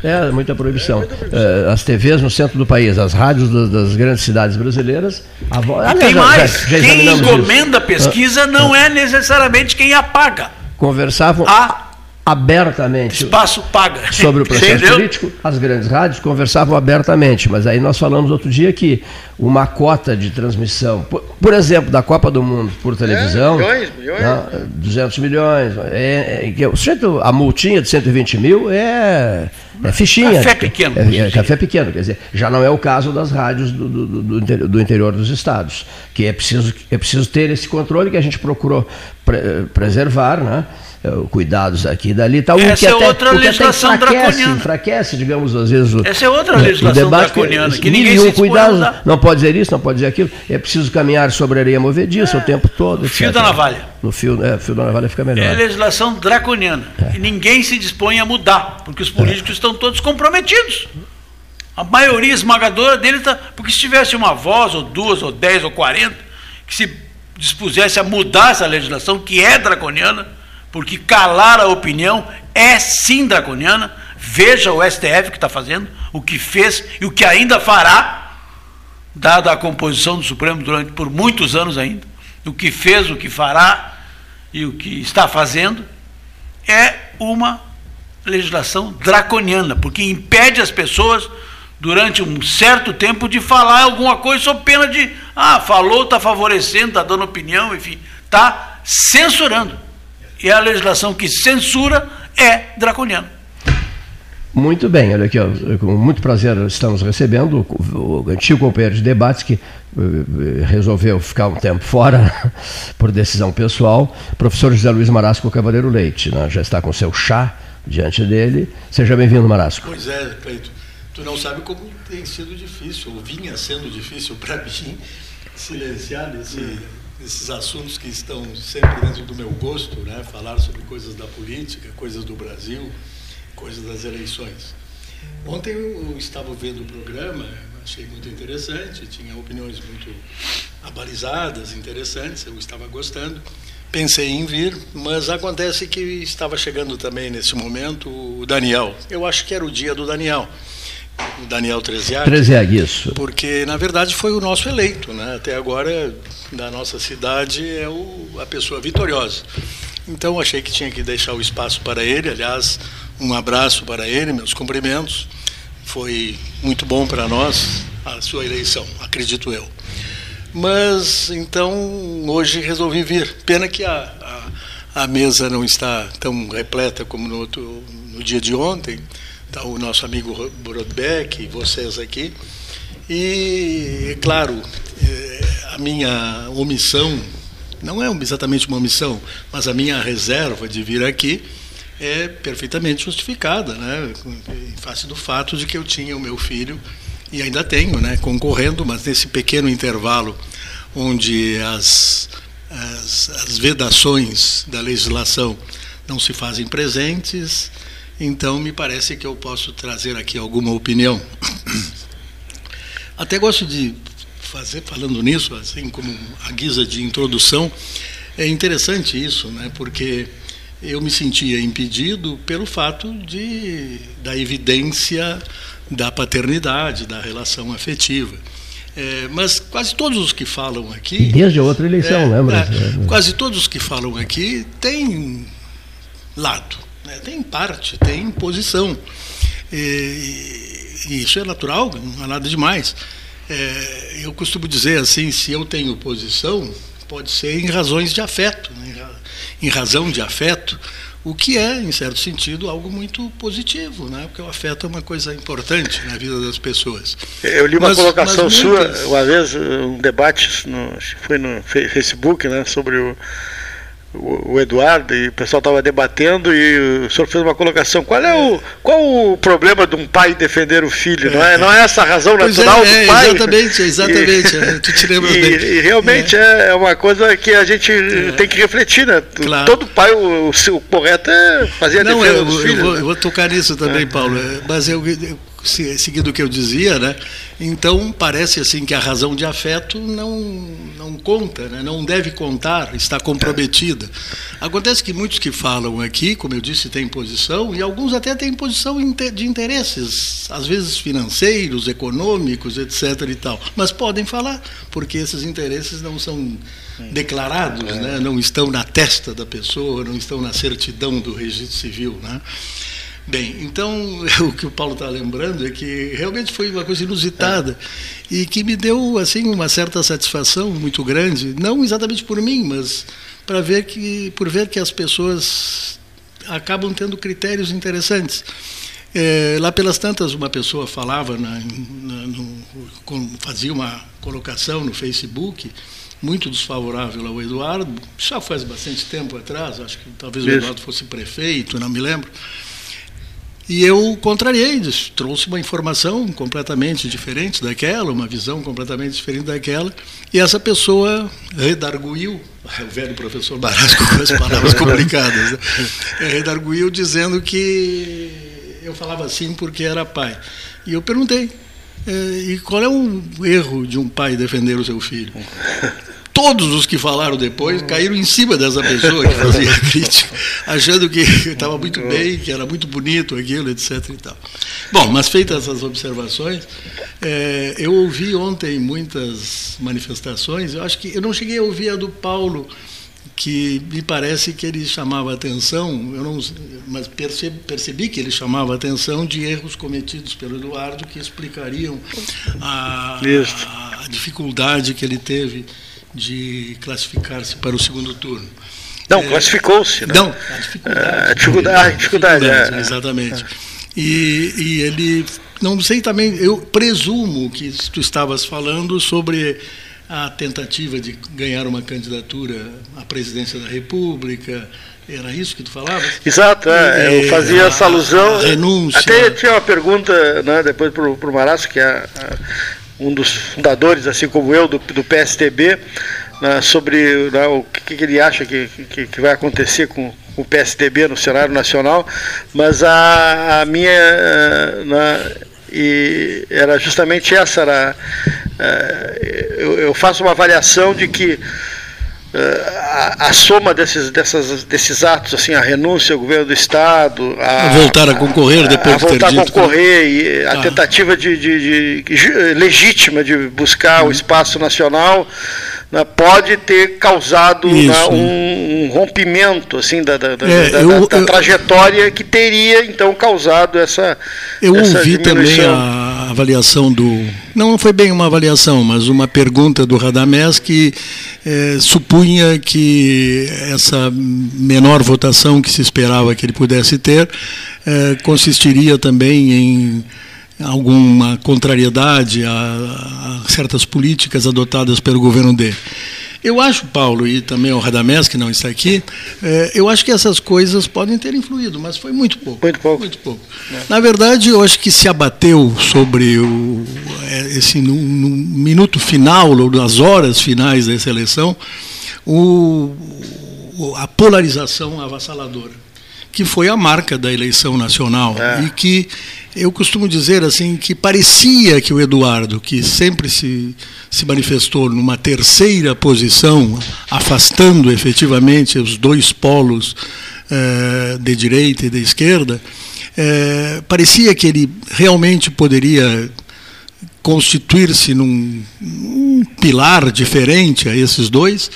É, muita proibição. É, as TVs no centro do país, as rádios das, das grandes cidades brasileiras. A Aliás, tem mais. já- já quem isso. encomenda a pesquisa não é necessariamente quem a paga. Conversavam. Há abertamente espaço paga sobre o processo político, as grandes rádios conversavam abertamente, mas aí nós falamos outro dia que uma cota de transmissão, por, por exemplo, da Copa do Mundo por televisão, é, milhões, milhões. Não, 200 milhões, é, é, a multinha de 120 mil é, é fichinha. Café pequeno. É, é, café pequeno, quer dizer, já não é o caso das rádios do, do, do, do interior dos estados, que é preciso, é preciso ter esse controle que a gente procurou pre, preservar, né? Eh, cuidados aqui e dali. Tá, Essa é até, outra legislação enfraquece, draconiana. Enfraquece, digamos, às vezes. O, Essa é outra legislação debate, draconiana, que ninguém se cuidado, Não pode dizer isso, não pode dizer aquilo. É preciso caminhar sobre areia movediça é, o tempo todo. No fio da navalha. No fio, é, fio da navalha fica melhor. É legislação draconiana. É. E ninguém se dispõe a mudar, porque os políticos é. estão todos comprometidos. A maioria esmagadora dele está. Porque se tivesse uma voz, ou duas, ou dez, ou quarenta, que se dispusesse a mudar essa legislação, que é draconiana porque calar a opinião é sim draconiana. Veja o STF que está fazendo, o que fez e o que ainda fará, dada a composição do Supremo durante por muitos anos ainda. O que fez, o que fará e o que está fazendo é uma legislação draconiana, porque impede as pessoas durante um certo tempo de falar alguma coisa sob pena de, ah, falou, está favorecendo, está dando opinião, enfim, está censurando e a legislação que censura é draconiana. Muito bem, olha aqui, ó, com muito prazer estamos recebendo o, o antigo companheiro de debates que uh, resolveu ficar um tempo fora (laughs) por decisão pessoal, professor José Luiz Marasco Cavaleiro Leite, né? já está com seu chá diante dele. Seja bem-vindo, Marasco. Pois é, Cleito, tu não sabe como tem sido difícil, ou vinha sendo difícil para (laughs) mim silenciar nesse esses assuntos que estão sempre dentro do meu gosto, né? falar sobre coisas da política, coisas do Brasil, coisas das eleições. Ontem eu estava vendo o programa, achei muito interessante, tinha opiniões muito abalizadas, interessantes, eu estava gostando. Pensei em vir, mas acontece que estava chegando também nesse momento o Daniel. Eu acho que era o dia do Daniel o Daniel Treziag. Treziag, isso. Porque, na verdade, foi o nosso eleito. Né? Até agora, da nossa cidade, é o, a pessoa vitoriosa. Então, achei que tinha que deixar o espaço para ele. Aliás, um abraço para ele, meus cumprimentos. Foi muito bom para nós a sua eleição, acredito eu. Mas, então, hoje resolvi vir. Pena que a, a, a mesa não está tão repleta como no, outro, no dia de ontem o nosso amigo Brodbeck, vocês aqui. E, claro, é, a minha omissão, não é exatamente uma omissão, mas a minha reserva de vir aqui é perfeitamente justificada, né? em face do fato de que eu tinha o meu filho, e ainda tenho, né? concorrendo, mas nesse pequeno intervalo onde as, as, as vedações da legislação não se fazem presentes, então, me parece que eu posso trazer aqui alguma opinião. Até gosto de fazer, falando nisso, assim como a guisa de introdução, é interessante isso, né? porque eu me sentia impedido pelo fato de, da evidência da paternidade, da relação afetiva. É, mas quase todos os que falam aqui. Desde a outra eleição, é, lembra? É, quase todos os que falam aqui têm lado. Né? Tem parte, tem posição. E, e, isso é natural, não há nada demais. É, eu costumo dizer assim, se eu tenho posição, pode ser em razões de afeto, né? em razão de afeto, o que é, em certo sentido, algo muito positivo, né? porque o afeto é uma coisa importante na vida das pessoas. Eu li uma mas, colocação mas muitas... sua, uma vez, um debate, no, foi no Facebook, né, sobre o o, Eduardo e o pessoal estava debatendo e o senhor fez uma colocação. Qual é o, qual o problema de um pai defender o filho? Não é, não é essa a razão é, natural é, do pai? Exatamente, exatamente. E, tu te lembra (laughs) e, bem. E realmente é. é. uma coisa que a gente é. tem que refletir, né? Claro. Todo pai, o, o, correto é fazer a não, defesa eu, dos eu filhos. Vou, né? eu vou tocar nisso também, Paulo. Mas eu, seguindo o que eu dizia, né? Então parece assim que a razão de afeto não não conta, né? não deve contar, está comprometida. Acontece que muitos que falam aqui, como eu disse, têm posição e alguns até têm posição de interesses, às vezes financeiros, econômicos, etc. e tal. Mas podem falar porque esses interesses não são declarados, né? não estão na testa da pessoa, não estão na certidão do registro civil, né? Bem, então (laughs) o que o Paulo está lembrando é que realmente foi uma coisa inusitada é. e que me deu assim uma certa satisfação muito grande, não exatamente por mim, mas para ver que por ver que as pessoas acabam tendo critérios interessantes. É, lá pelas tantas, uma pessoa falava, na, na, no, fazia uma colocação no Facebook, muito desfavorável ao Eduardo, já faz bastante tempo atrás, acho que talvez Isso. o Eduardo fosse prefeito, não me lembro. E eu contrariei, trouxe uma informação completamente diferente daquela, uma visão completamente diferente daquela, e essa pessoa redarguiu, o velho professor Barasco com as palavras complicadas, né? redarguiu dizendo que eu falava assim porque era pai. E eu perguntei, é, e qual é o erro de um pai defender o seu filho? Todos os que falaram depois caíram em cima dessa pessoa que fazia (laughs) crítica, achando que (laughs) estava muito bem, que era muito bonito aquilo, etc. E tal. Bom, mas feitas essas observações, é, eu ouvi ontem muitas manifestações. Eu acho que eu não cheguei a ouvir a do Paulo, que me parece que ele chamava atenção, eu não, mas percebi, percebi que ele chamava atenção de erros cometidos pelo Eduardo que explicariam a, a, a dificuldade que ele teve de classificar-se para o segundo turno. Não, é, classificou-se. Né? Não, a dificuldade. A dificuldade, a dificuldade, é. exatamente. E, e ele, não sei também, eu presumo que tu estavas falando sobre a tentativa de ganhar uma candidatura à presidência da República, era isso que tu falava? Exato, é, eu fazia a, essa alusão. renúncia. Até tinha uma pergunta né, depois para o Maraço, que é a, um dos fundadores, assim como eu, do, do PSTB, né, sobre né, o que, que, ele acha que, que, que, vai acontecer com o PSDB no cenário nacional, mas a, a minha né, e era justamente essa era, eh, eu, eu faço uma avaliação de que a, a, soma desses, dessas, desses atos, assim, a renúncia ao governo do Estado, a, a voltar a concorrer depois a, de voltar a concorrer e a ah. tentativa de, de, de, legítima de buscar hum. o espaço nacional né, pode ter causado né, um, um, rompimento assim da, da, é, da, eu, da, eu, trajetória que teria então causado essa eu essa ouvi também a avaliação do não foi bem uma avaliação mas uma pergunta do Radamés que é, supunha que essa menor votação que se esperava que ele pudesse ter é, consistiria também em alguma contrariedade a, a, certas políticas adotadas pelo governo dele. Eu acho, Paulo, e também o Radamés, que não está aqui, é, eu acho que essas coisas podem ter influído, mas foi muito pouco. Muito pouco. Muito pouco. É. Na verdade, eu acho que se abateu sobre o, é, esse no, no minuto final, ou nas horas finais dessa eleição, o, a polarização avassaladora, que foi a marca da eleição nacional é. e que eu costumo dizer assim que parecia que o Eduardo, que sempre se, se manifestou numa terceira posição, afastando efetivamente os dois polos eh, de direita e de esquerda, eh, parecia que ele realmente poderia constituir-se num, num, pilar diferente a esses dois.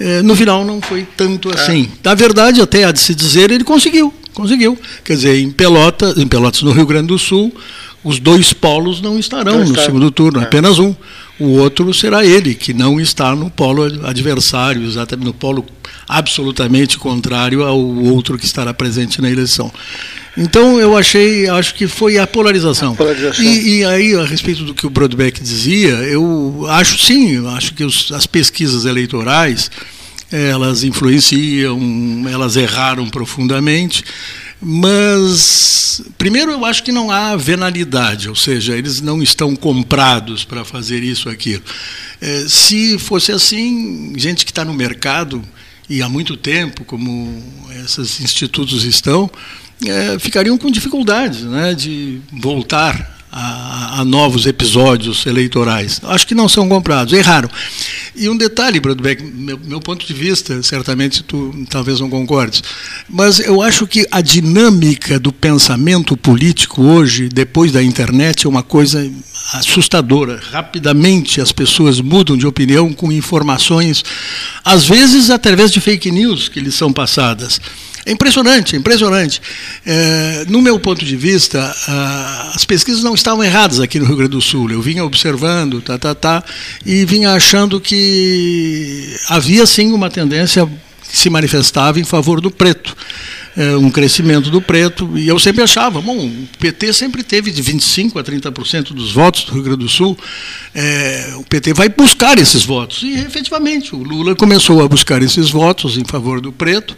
Eh, no final não foi tanto assim. É. Na verdade, até há de se dizer, ele conseguiu. Conseguiu. Quer dizer, em Pelotas, em Pelotas, no Rio Grande do Sul, os dois polos não estarão no segundo turno, é. apenas um. O outro será ele, que não está no polo adversário, exatamente no polo absolutamente contrário ao outro que estará presente na eleição. Então eu achei, acho que foi a polarização. A polarização. E, e, aí, a respeito do que o Brodbeck dizia, eu acho sim, acho que os, as pesquisas eleitorais elas influenciam, elas erraram profundamente, mas primeiro eu acho que não há venalidade, ou seja, eles não estão comprados para fazer isso aquilo. É, se fosse assim, gente que está no mercado e há muito tempo, como esses institutos estão, é, ficariam com dificuldades né, de voltar a, a, novos episódios eleitorais. Acho que não são comprados, erraram. E um detalhe, Bradbeck, meu, meu ponto de vista, certamente tu talvez não concordes, mas eu acho que a dinâmica do pensamento político hoje, depois da internet, é uma coisa assustadora. Rapidamente as pessoas mudam de opinião com informações, às vezes através de fake news que lhes são passadas. É impressionante, é impressionante. É, no meu ponto de vista, as pesquisas não estavam erradas aqui no Rio Grande do Sul. Eu vinha observando, tá, tá, tá, e vinha achando que havia sim uma tendência se manifestava em favor do preto é, um crescimento do preto, e eu sempre achava, bom, o PT sempre teve de 25% a 30% dos votos do Rio Grande do Sul, é, o PT vai buscar esses votos. E efetivamente, o Lula começou a buscar esses votos em favor do preto,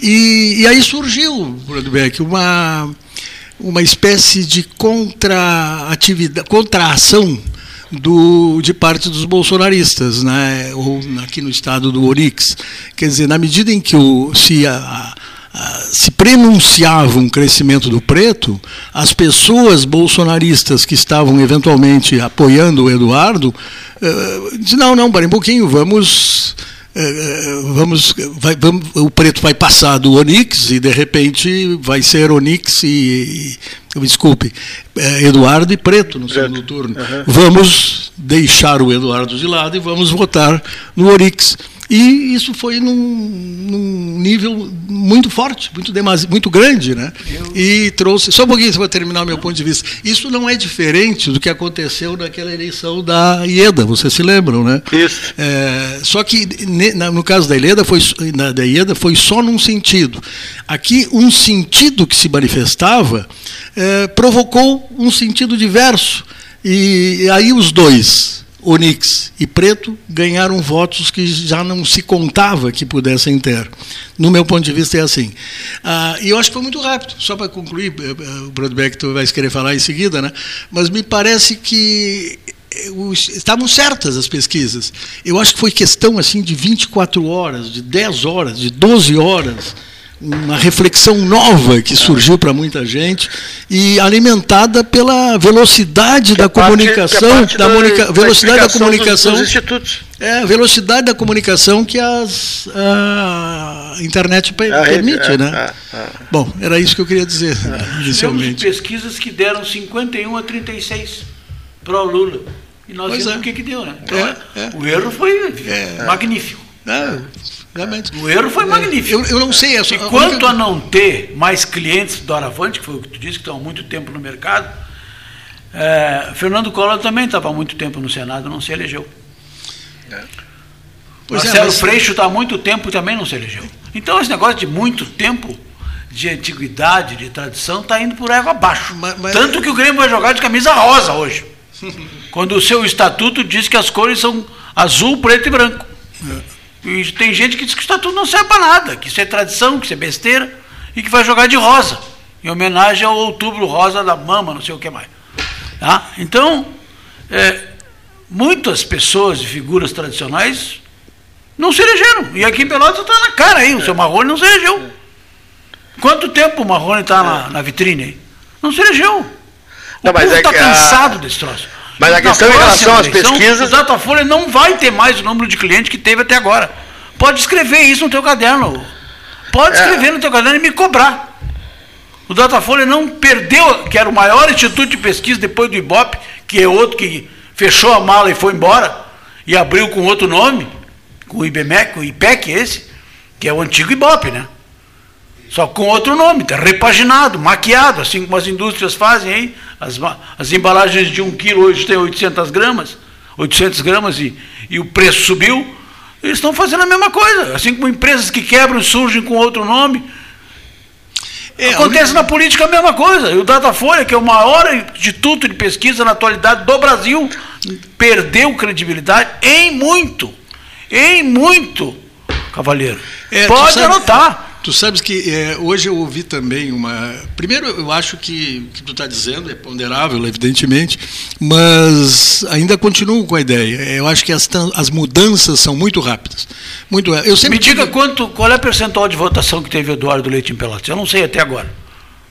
e, e aí surgiu, Beck, uma, uma espécie de contra-ação do, de parte dos bolsonaristas, né, ou aqui no estado do Orix. Quer dizer, na medida em que o, se a, se prenunciava um crescimento do preto, as pessoas bolsonaristas que estavam eventualmente apoiando o Eduardo, uh, diziam, não, não, para um pouquinho, vamos vamos, vai, vamos, o preto vai passar do Onix e de repente vai ser Onix e, e desculpe, Eduardo e Preto no segundo turno. Uhum. Vamos deixar o Eduardo de lado e vamos votar no Orix. E isso foi num, num nível muito forte, muito, demasi, muito grande, né? E trouxe. Só um pouquinho para terminar o meu ponto de vista. Isso não é diferente do que aconteceu naquela eleição da IEDA, vocês se lembram, né? Isso. É, só que no caso da IEDA, foi, na, da IEDA foi só num sentido. Aqui, um sentido que se manifestava é, provocou um sentido diverso. E, e aí os dois Onix e Preto ganharam votos que já não se contava que pudessem ter. No meu ponto de vista é assim. Ah, e eu acho que foi muito rápido. Só para concluir, eh, eh, o Brodbeck tu vai querer falar em seguida, né? mas me parece que eh, estavam certas as pesquisas. Eu acho que foi questão assim de 24 horas, de 10 horas, de 12 horas uma reflexão nova que surgiu para muita gente e alimentada pela velocidade que da comunicação, da, da velocidade da comunicação, dos, dos institutos. É, velocidade da comunicação que as, a internet permite, rede, né? É, é, é. Bom, era isso que eu queria dizer é. inicialmente. pesquisas que deram 51 a 36 para o Lula. E nós pois vimos é. o que, que deu, né? Então, é, o erro foi magnífico. Realmente. O erro foi magnífico. Eu, eu não sei. Essa, e quanto a não ter mais clientes do Aravante, que foi o que tu disse, que estão há muito tempo no mercado, é, Fernando Collor também estava há muito tempo no Senado, não se elegeu. É. Pois Marcelo é, mas... Freixo está há muito tempo e também não se elegeu. Então esse negócio de muito tempo, de antiguidade, de tradição, está indo por água abaixo. Mas, mas... Tanto que o Grêmio vai jogar de camisa rosa hoje. (laughs) quando o seu estatuto diz que as cores são azul, preto e branco. É. E tem gente que diz que o estatuto não serve para nada, que isso é tradição, que isso é besteira, e que vai jogar de rosa, em homenagem ao outubro rosa da mama, não sei o que mais. Tá? Então, é, muitas pessoas e figuras tradicionais não se elegeram. E aqui em Pelotas está na cara aí, o seu Marrone não se elegeu. Quanto tempo o Marrone está na, na, vitrine aí? Não se elegeu. O não, povo está é cansado a... desse troço. Mas a questão em relação às pesquisas. O Datafolha não vai ter mais o número de clientes que teve até agora. Pode escrever isso no teu caderno. Pode é. escrever no teu caderno e me cobrar. O Datafolha não perdeu, que era o maior instituto de pesquisa depois do Ibope, que é outro que fechou a mala e foi embora, e abriu com outro nome, com o IBMEC, o IPEC esse, que é o antigo Ibope, né? Só com outro nome, tá repaginado, maquiado, assim como as indústrias fazem aí. As, as embalagens de um quilo hoje tem 800 gramas, 800 gramas e, e o preço subiu. Eles estão fazendo a mesma coisa, assim como empresas que quebram e surgem com outro nome. É, Acontece na política a mesma coisa. E o Datafolha, que é o maior instituto de pesquisa na atualidade do Brasil, perdeu credibilidade em muito. Em muito, Cavalheiro. É, Pode anotar. Tu sabes que é, hoje eu ouvi também uma. Primeiro, eu acho que o que tu está dizendo é ponderável, evidentemente, mas ainda continuo com a ideia. Eu acho que as, as mudanças são muito rápidas. Muito, eu sempre Me diga tive... quanto, qual é o percentual de votação que teve Eduardo Leite em Pelotas? Eu não sei até agora.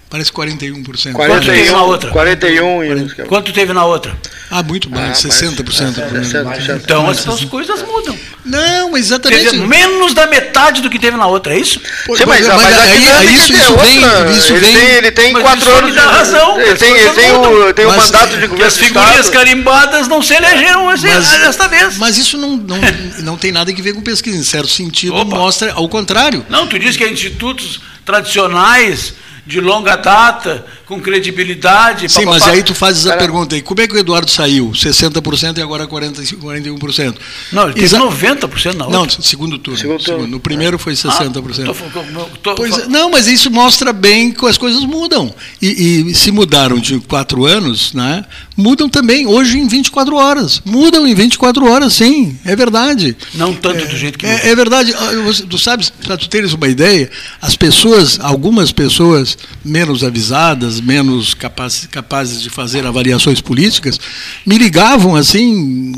Parece 41%. 41, Quanto teve na outra? 41 e... Quanto teve na outra? Ah, muito mais, Ah, 60%. mais, pelo menos. 60%. Então as, as coisas mudam. Não, mas exatamente. Teve menos da metade do que teve na outra, é isso? Pô, Sim, mas, mas mas a aí- aí isso- é isso vem- isso ele, vem- tem, ele tem Mas quatro anos de razão, Ele tem, ele tem, o, tem um Mas- mandato de Que governo as figurinhas carimbadas não se elegeram esse- desta vez. Mas isso não, não, (laughs) não tem nada que ver com pesquisa. Em certo sentido, Opa. mostra ao contrário. Não, tu diz que é institutos tradicionais, de longa data, com credibilidade. Sim, mas aí tu fazes a pergunta aí, como é que o Eduardo saiu? 60% e agora 40, 41%. Não, ele teve Exa- 90% na outra. Não, segundo turno. Segundo turno. No primeiro foi 60%. Ah, tô- tô- tô- Pois é, não, mas isso mostra bem que as coisas mudam. E, e se mudaram de quatro anos, né? Mudam também, hoje em 24 horas. Mudam em 24 horas, sim, é verdade. Não tanto do jeito que mudou. É, é verdade. Ah, Tu sabes, para tu teres uma ideia, as pessoas, algumas pessoas menos avisadas, menos capazes, capazes de fazer avaliações políticas, me ligavam assim.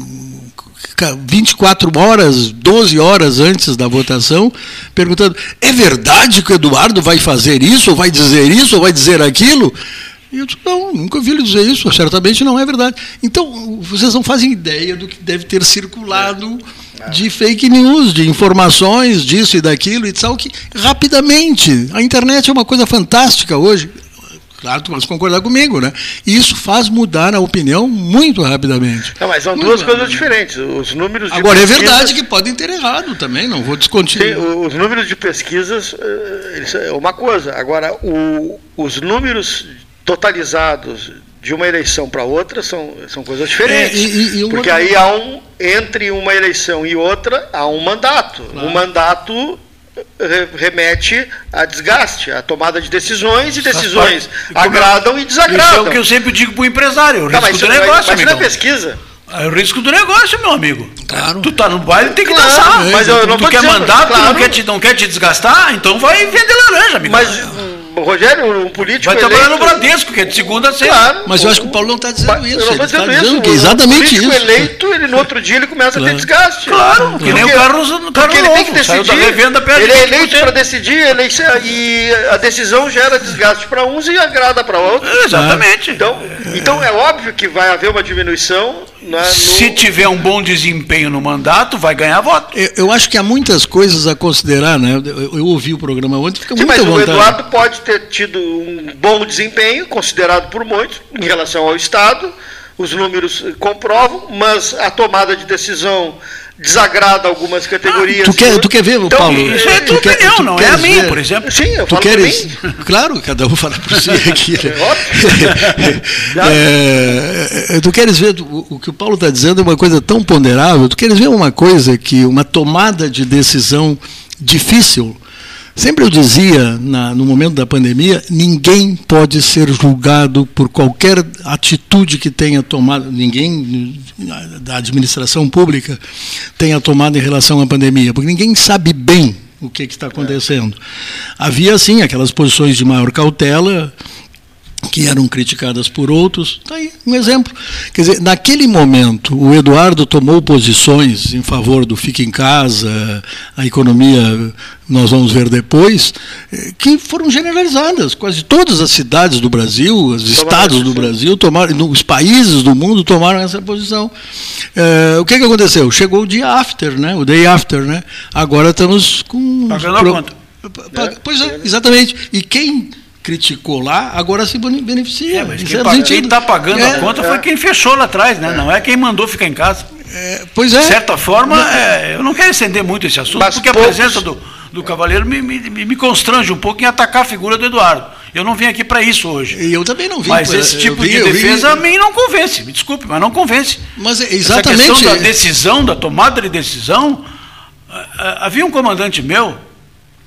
ca- 24 horas, 12 horas antes da votação, perguntando: é verdade que o Eduardo vai fazer isso, ou vai dizer isso, ou vai dizer aquilo? E eu disse, não, nunca ouvi ele dizer isso, certamente não é verdade. Então, vocês não fazem ideia do que deve ter circulado de fake news, de informações disso e daquilo e tal, que rapidamente. A internet é uma coisa fantástica hoje. Claro, tu vais concordar comigo, né? Isso faz mudar a opinião muito rapidamente. Não, mas são Muito duas coisas diferentes. Os números Agora, é pesquisas- verdade que podem ter errado também, não vou Sim, descontinuar. o- os números de pesquisas eh, é uma coisa. Agora, o- os números totalizados de uma eleição para outra são, são coisas diferentes. É, e- e- e porque aí há um. Entre uma eleição e outra, há um mandato. O mandato remete a desgaste, a tomada de decisões e decisões e eu- agradam e Isso desagradam. é o que eu sempre digo para o empresário, o Tá, risco mas, do isso- negócio, mas isso não é pesquisa. É o risco do negócio, meu amigo. Claro. Tu tá no baile, tem que Claro, dançar. mas eu não tu quer dizendo, mandar, tu não claro. quer, te, não quer te desgastar, então vai vender laranja, amigo. Mas, hum, Rogério, um político. vai trabalhar no Bradesco, que é de segunda a sexta. Claro. Mas eu acho que o Paulo não está dizendo Eu isso. não Ele estou está dizendo dizendo isso. que é O exatamente político isso. eleito, ele no outro dia ele começa a ter Claro. desgaste. Claro, que nem o Carlos, o Porque ele tem que decidir. Ele é 20%. eleito para decidir eleição, e a decisão gera desgaste para uns e agrada para outros. Exatamente. Então, então é óbvio que vai haver uma diminuição né, no- Se tiver um bom desempenho no mandato, vai ganhar voto. Eu, eu acho que há muitas coisas a considerar, né? Eu, eu ouvi o programa ontem, fica Sim, muito mas à o vontade. Eduardo pode ter tido um bom desempenho, considerado por muitos, em relação ao Estado. Os números eh, comprovam, mas a tomada de decisão desagrada algumas categorias. Tu quer, tu quer ver, Então, Paulo? Isso é a tu tua opinião, tu não é a minha, ver- por exemplo. Sim, eu Tu falo queres. Claro, cada um fala por si aqui. né? (laughs) É (laughs) É, é, tu queres ver o, o que o Paulo está dizendo é uma coisa tão ponderável. Tu queres ver uma coisa que uma tomada de decisão difícil. Sempre eu dizia na- no momento da pandemia, ninguém pode ser julgado por qualquer atitude que tenha tomado, ninguém da administração pública tenha tomado em relação à pandemia, porque ninguém sabe bem o que que está acontecendo. Havia, sim, aquelas posições de maior cautela, que eram criticadas por outros. Está aí um exemplo. Quer dizer, naquele momento, o Eduardo tomou posições em favor do fique em casa, a economia nós vamos ver depois, eh, que foram generalizadas. Quase todas as cidades do Brasil, os estados do Brasil, tomaram, os países do mundo tomaram essa posição. Eh, o que, que aconteceu? Chegou o dia after, né? o day after. Né? Agora estamos com. Pagando a conta. Pa- Pois é, exatamente. E quem criticou lá, agora se bene- beneficia. É, mas em quem certo pa- quem sentido. está pagando É, a conta foi quem fechou lá atrás, né? Não é quem mandou ficar em casa. é, pois é. De certa forma, é, eu não quero estender muito esse assunto, Mas porque poucos- a presença do, do cavaleiro me, me, me constrange um pouco em atacar a figura do Eduardo. Eu não vim aqui para isso hoje. E eu também não vi. Mas esse tipo vi- de eu vi- defesa a mim não convence. Me desculpe, mas não convence. Mas é Essa exatamente. questão da decisão, da tomada de decisão, havia um comandante meu,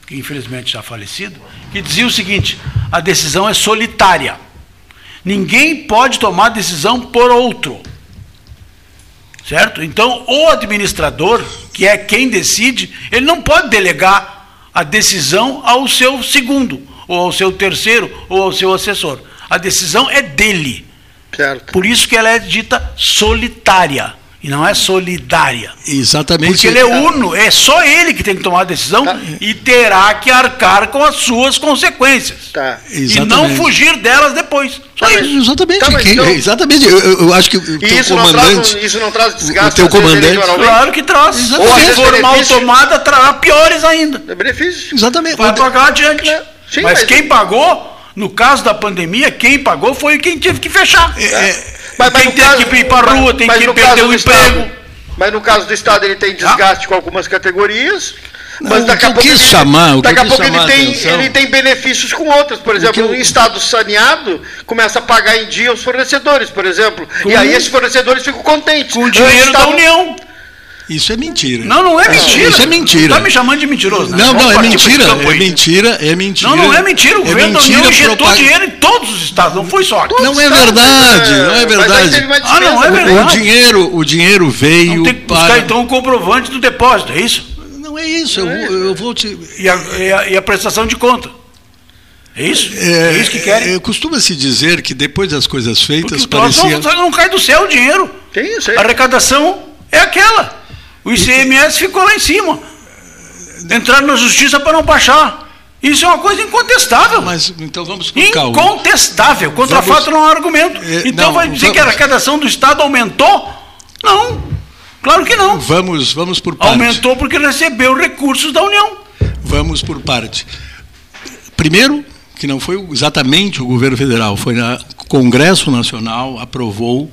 que infelizmente já falecido, que dizia o seguinte: a decisão é solitária. Ninguém pode tomar decisão por outro. Certo? Então, o administrador, que é quem decide, ele não pode delegar a decisão ao seu segundo, ou ao seu terceiro, ou ao seu assessor. A decisão é dele. Certo. Por isso que ela é dita solitária. E não é solidária. Exatamente. Porque ele é uno, é só ele que tem que tomar a decisão Tá. e terá que arcar com as suas consequências. Tá. E não fugir delas depois. Só Tá, isso. Exatamente. Tá, mas quem- então- exatamente. Eu, eu- eu acho que o teu isso não, comandante. traz, um- isso não traz desgaste teu às vezes, comandante-? Claro que traz. Exatamente. Se for mal tomada, trará piores ainda. É benefício. Exatamente. Vai pagar adiante. É, sim, mas, mas- quem pagou, no caso da pandemia, quem pagou foi quem teve que fechar. É, Mas, mas Tem no que caso- ir pra mas- rua, tem que perder caso o emprego. Estado- mas no caso do Estado ele tem desgaste com algumas categorias. Mas daqui a pouco, ele, chamar- daqui a pouco ele a tem, atenção- ele tem benefícios com outras. Por exemplo, eu- um Estado saneado começa a pagar em dia os fornecedores, por exemplo. E aí esses fornecedores ficam contentes. Com o dinheiro da estavam- União. Isso é mentira. Não, não é mentira. Isso é mentira. Tá me chamando de mentiroso, né? Não, não, é esse mentira. É mentira, é mentira. Não, não é mentira. O governo da União mentira injetou propag- dinheiro em todos os estados, não foi só aqui. Não é verdade, não é aí verdade. Ah, não, é O- verdade. O dinheiro, o dinheiro veio Não tem que buscar para. então o comprovante do depósito, é isso? Não é isso. Eu, vou- eu vou te. E a, e a- e a prestação de conta. É isso? É, isso que querem? é, Costuma-se dizer que depois das coisas Porque feitas troço parecia. não, não cai do céu o dinheiro. Tem isso aí. A arrecadação é aquela. O ICMS ficou lá em cima. Entraram na justiça para não baixar. Isso é uma coisa incontestável. Mas então vamos com calma. Incontestável. Contra Vamos- fato não há argumento. É, então não, vai dizer que a vamos- arrecadação do Estado aumentou? Não. Claro que não. Vamos, vamos por parte. Aumentou porque recebeu recursos da União. Vamos por parte. Primeiro, que não foi exatamente o governo federal, foi o Congresso Nacional aprovou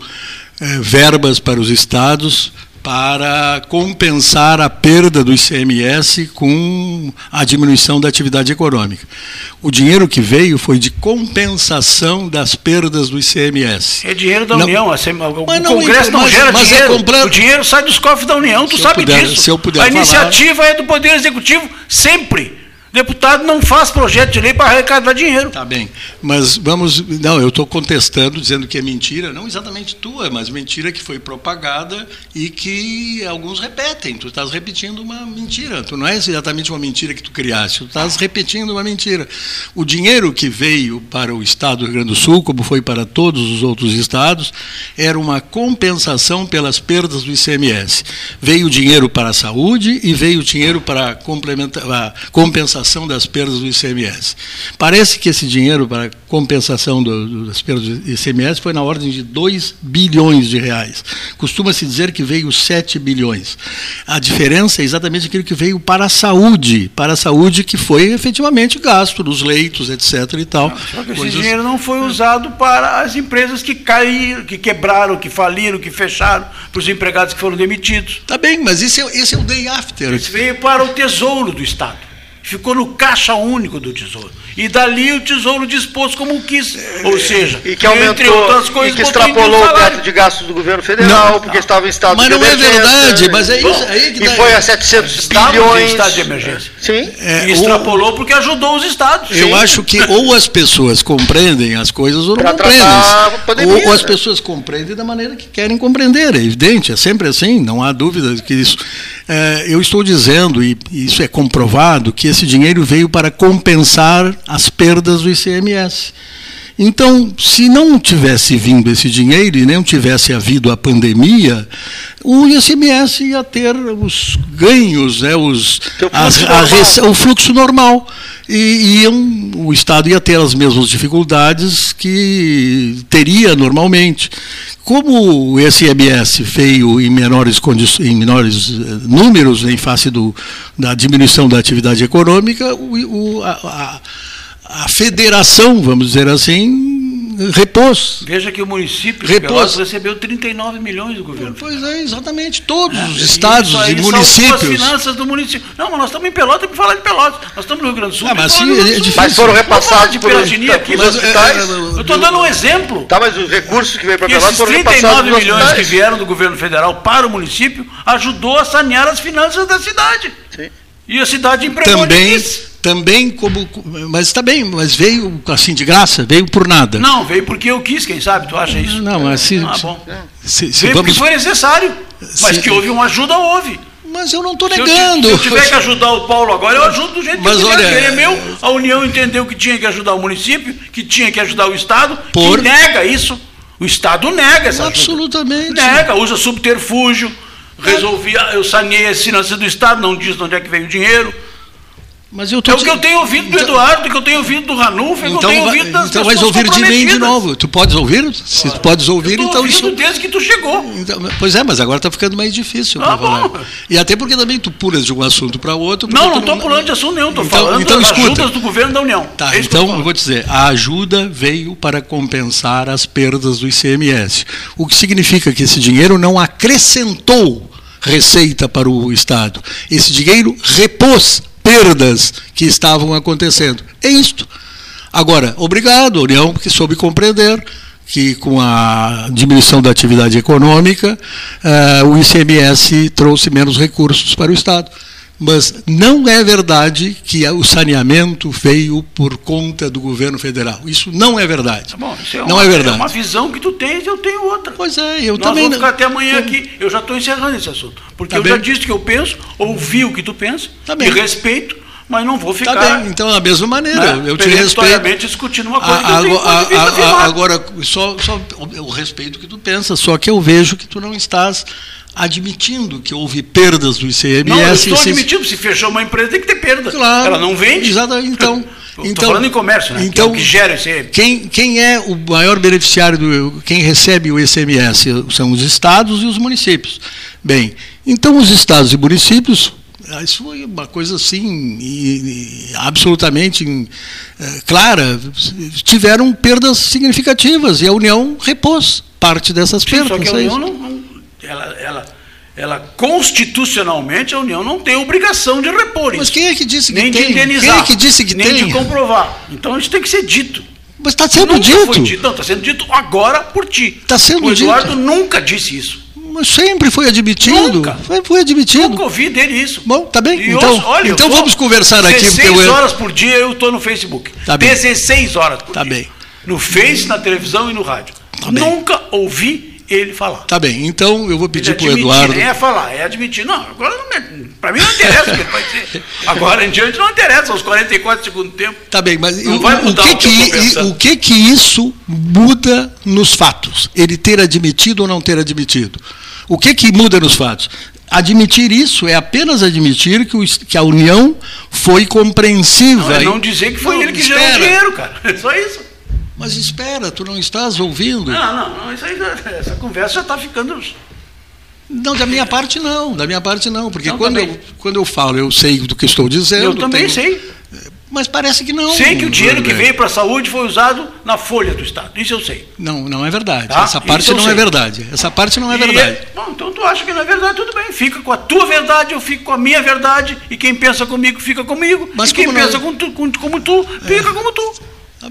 eh, verbas para os estados para compensar a perda do ICMS com a diminuição da atividade econômica. O dinheiro que veio foi de compensação das perdas do ICMS. É dinheiro da Não- União. O não, Congresso não mas- gera mas é dinheiro. completo- O dinheiro sai dos cofres da União, tu Se sabe puder- disso. se eu puder a falar- iniciativa é do Poder Executivo sempre. Deputado não faz projeto de lei para arrecadar dinheiro. Tá bem, mas vamos. Não, eu estou contestando, dizendo que é mentira, não exatamente tua, mas mentira que foi propagada e que alguns repetem. Tu estás repetindo uma mentira. Tu não é exatamente uma mentira que tu criaste, tu estás repetindo uma mentira. O dinheiro que veio para o Estado do Rio Grande do Sul, como foi para todos os outros estados, era uma compensação pelas perdas do ICMS. Veio dinheiro para a saúde e veio dinheiro para a compensação das perdas do ICMS. Parece que esse dinheiro para compensação do- do- das perdas do ICMS foi na ordem de 2 bilhões de reais. Costuma-se dizer que veio 7 bilhões. A diferença é exatamente aquilo que veio para a saúde, para a saúde que foi efetivamente gasto nos leitos, etc. e tal. Só que esse Coisas- dinheiro não foi usado para as empresas que caíram, que quebraram, que faliram, que fecharam, para os empregados que foram demitidos. Tá bem, mas esse é, esse é o day after. Isso veio para o tesouro do Estado. Ficou no caixa único do tesouro. E dali o tesouro dispôs como quis. Ou seja, E que entre aumentou, outras coisas, e que extrapolou o teto de gastos do governo federal, Não, porque estava em estado mas de não é emergência. verdade, mas é isso aí que E dá- foi a 700 Estávamos em bilhões. estado de emergência. Sim. É, e extrapolou porque ajudou os estados. Eu acho que ou as pessoas compreendem as coisas ou não Pra compreendem. pandemia, Ou, ou as né? pessoas compreendem da maneira que querem compreender. É evidente, é sempre assim, não há dúvida que isso. É, eu estou dizendo, e isso é comprovado, que esse dinheiro veio para compensar as perdas do ICMS. Então, se não tivesse vindo esse dinheiro e não tivesse havido a pandemia, o ICMS ia ter os ganhos, né, os, as- fluxo a normal. rece- o fluxo normal. E iam, o Estado ia ter as mesmas dificuldades que teria normalmente. Como o ICMS veio em menores, em menores eh, números em face do, da diminuição da atividade econômica, o, o- a, a- a federação, vamos dizer assim, repôs. Veja que o município de Repôs. Pelotas recebeu 39 milhões do governo. Pois é, exatamente. Todos os Isso estados e salvou municípios. as finanças do município. Não, mas nós estamos em Pelotas para falar de Pelotas. Nós estamos no Rio Grande do Sul. Ah, mas sim, é Sul. difícil. Mas foram repassados de por Piratininha aqui, mas, é, hospitais. é, Eu estou dando um exemplo. Tá, mas os recursos que veio para E Pelotas esses foram 39 repassados nos milhões que hospitais. vieram do governo federal para o município ajudou a sanear as finanças da cidade. Sim. E a cidade empregou também. Também como, mas está bem, mas veio assim de graça, veio por nada. Não, veio porque eu quis, quem sabe? Tu acha isso? Não, mas se, Ah, bom. se- se Veio vamos, porque foi necessário. Mas Se- que houve uma ajuda, houve. mas eu não estou Se eu, negando. se eu tiver que ajudar o Paulo agora, eu ajudo do jeito Mas que eu olha. Ele é meu, a União entendeu que tinha que ajudar o município, que tinha que ajudar o Estado, Por- que nega isso. O Estado nega essa Absolutamente. ajuda. Nega, usa subterfúgio, resolvi, eu saneei as finanças do Estado, não diz de onde é que veio o dinheiro. Mas eu tô É o que eu tenho ouvido do Então- Eduardo, que eu tenho ouvido do Ranulfo, é que eu Então, tenho ouvido das então vais ouvir de mim de novo. Tu podes ouvir? Se tu podes ouvir, Eu então ouvindo isso. desde que tu chegou. Então, pois é, mas agora está ficando mais difícil. Ah, falar. E até porque também tu pulas de um assunto para outro. Não, não estou pulando de assunto nenhum, estou Então- falando então das escuta. ajudas do governo da União. Tá, É então eu vou dizer, a ajuda veio para compensar as perdas do ICMS. O que significa que esse dinheiro não acrescentou receita para o Estado. Esse dinheiro repôs perdas que estavam acontecendo. É isto. Agora, obrigado, União, porque soube compreender que com a diminuição da atividade econômica, eh, o ICMS trouxe menos recursos para o Estado. Mas não é verdade que o saneamento veio por conta do governo federal. Isso não é verdade. Tá bom, isso é não uma, é verdade. uma visão que tu tens e eu tenho outra. Pois é, eu Nós também. vamos ficar até amanhã aqui. Eu já estou encerrando esse assunto. Porque Tá eu bem. já disse o que eu penso, ouvi o que tu pensa, Tá e respeito, mas não vou ficar Tá bem, então da mesma maneira, né, eu te respeito. discutindo uma coisa que A- eu tenho a- a- agora, só, só eu respeito o que tu pensa, só que eu vejo que tu não estás admitindo que houve perdas do ICMS. Não, eu estou admitindo, se fechou uma empresa tem que ter perda. Claro. Ela não vende. Exato, então. (laughs) Estou então falando em comércio, né? Então, que é o que gera esse Quem, quem é o maior beneficiário, do, quem recebe o ICMS são os estados e os municípios. Bem, então os estados e municípios, isso foi uma coisa assim, e- e absolutamente em, eh, clara, tiveram perdas significativas e a União repôs parte dessas Sim, perdas. só que a é União não, não- ela, ela, ela constitucionalmente a União não tem obrigação de repor Mas isso. quem é que disse que nem tem? de indenizar. Quem é que disse que nem tem? de comprovar. Então isso tem que ser dito. Mas está sendo nunca dito. Foi dito. Não, está sendo dito agora por ti. Tá sendo o Eduardo dito. nunca disse isso. Mas sempre foi admitido. Nunca. Foi, foi admitido. Nunca ouvi dele isso. Bom, tá bem. E Então, eu- olha, então vamos conversar aqui. 16 porque eu- horas por dia eu estou no Facebook. Tá bem. 16 horas por Tá dia. bem. No Face, na televisão e no rádio. Tá bem. Nunca ouvi ele falar. Tá bem, então eu vou pedir para o Eduardo. Nem é falar, é admitir. Não, agora pra mim não interessa o que ele vai dizer. (laughs) Agora em diante não interessa, aos 44 do segundo tempo. Tá bem, mas Não o, vai o mudar que o que tô que, pensando. o que que isso muda nos fatos? Ele ter admitido ou não ter admitido? O que que muda nos fatos? Admitir isso é apenas admitir que, o, que a União foi compreensiva. Não, é não dizer que foi Não, ele que espera. gerou o dinheiro, cara. (laughs) É só isso. Mas espera, tu não estás ouvindo? Não, não, não isso aí, essa conversa já está ficando. Não, da minha parte não, da minha parte não, porque Não, quando, também. eu, quando eu falo, eu sei do que estou dizendo. Eu também tenho- sei. Mas parece que não. Sei que o dinheiro que veio para a saúde foi usado na folha do Estado. Isso eu sei. Não, não é verdade. Tá? Essa parte não é sei. verdade. Essa parte não é E verdade. Bom, então tu acha que não é verdade, tudo bem. Fica com a tua verdade, eu fico com a minha verdade. E quem pensa comigo, fica comigo. Mas e quem como não- pensa com tu- com- como tu, fica como tu.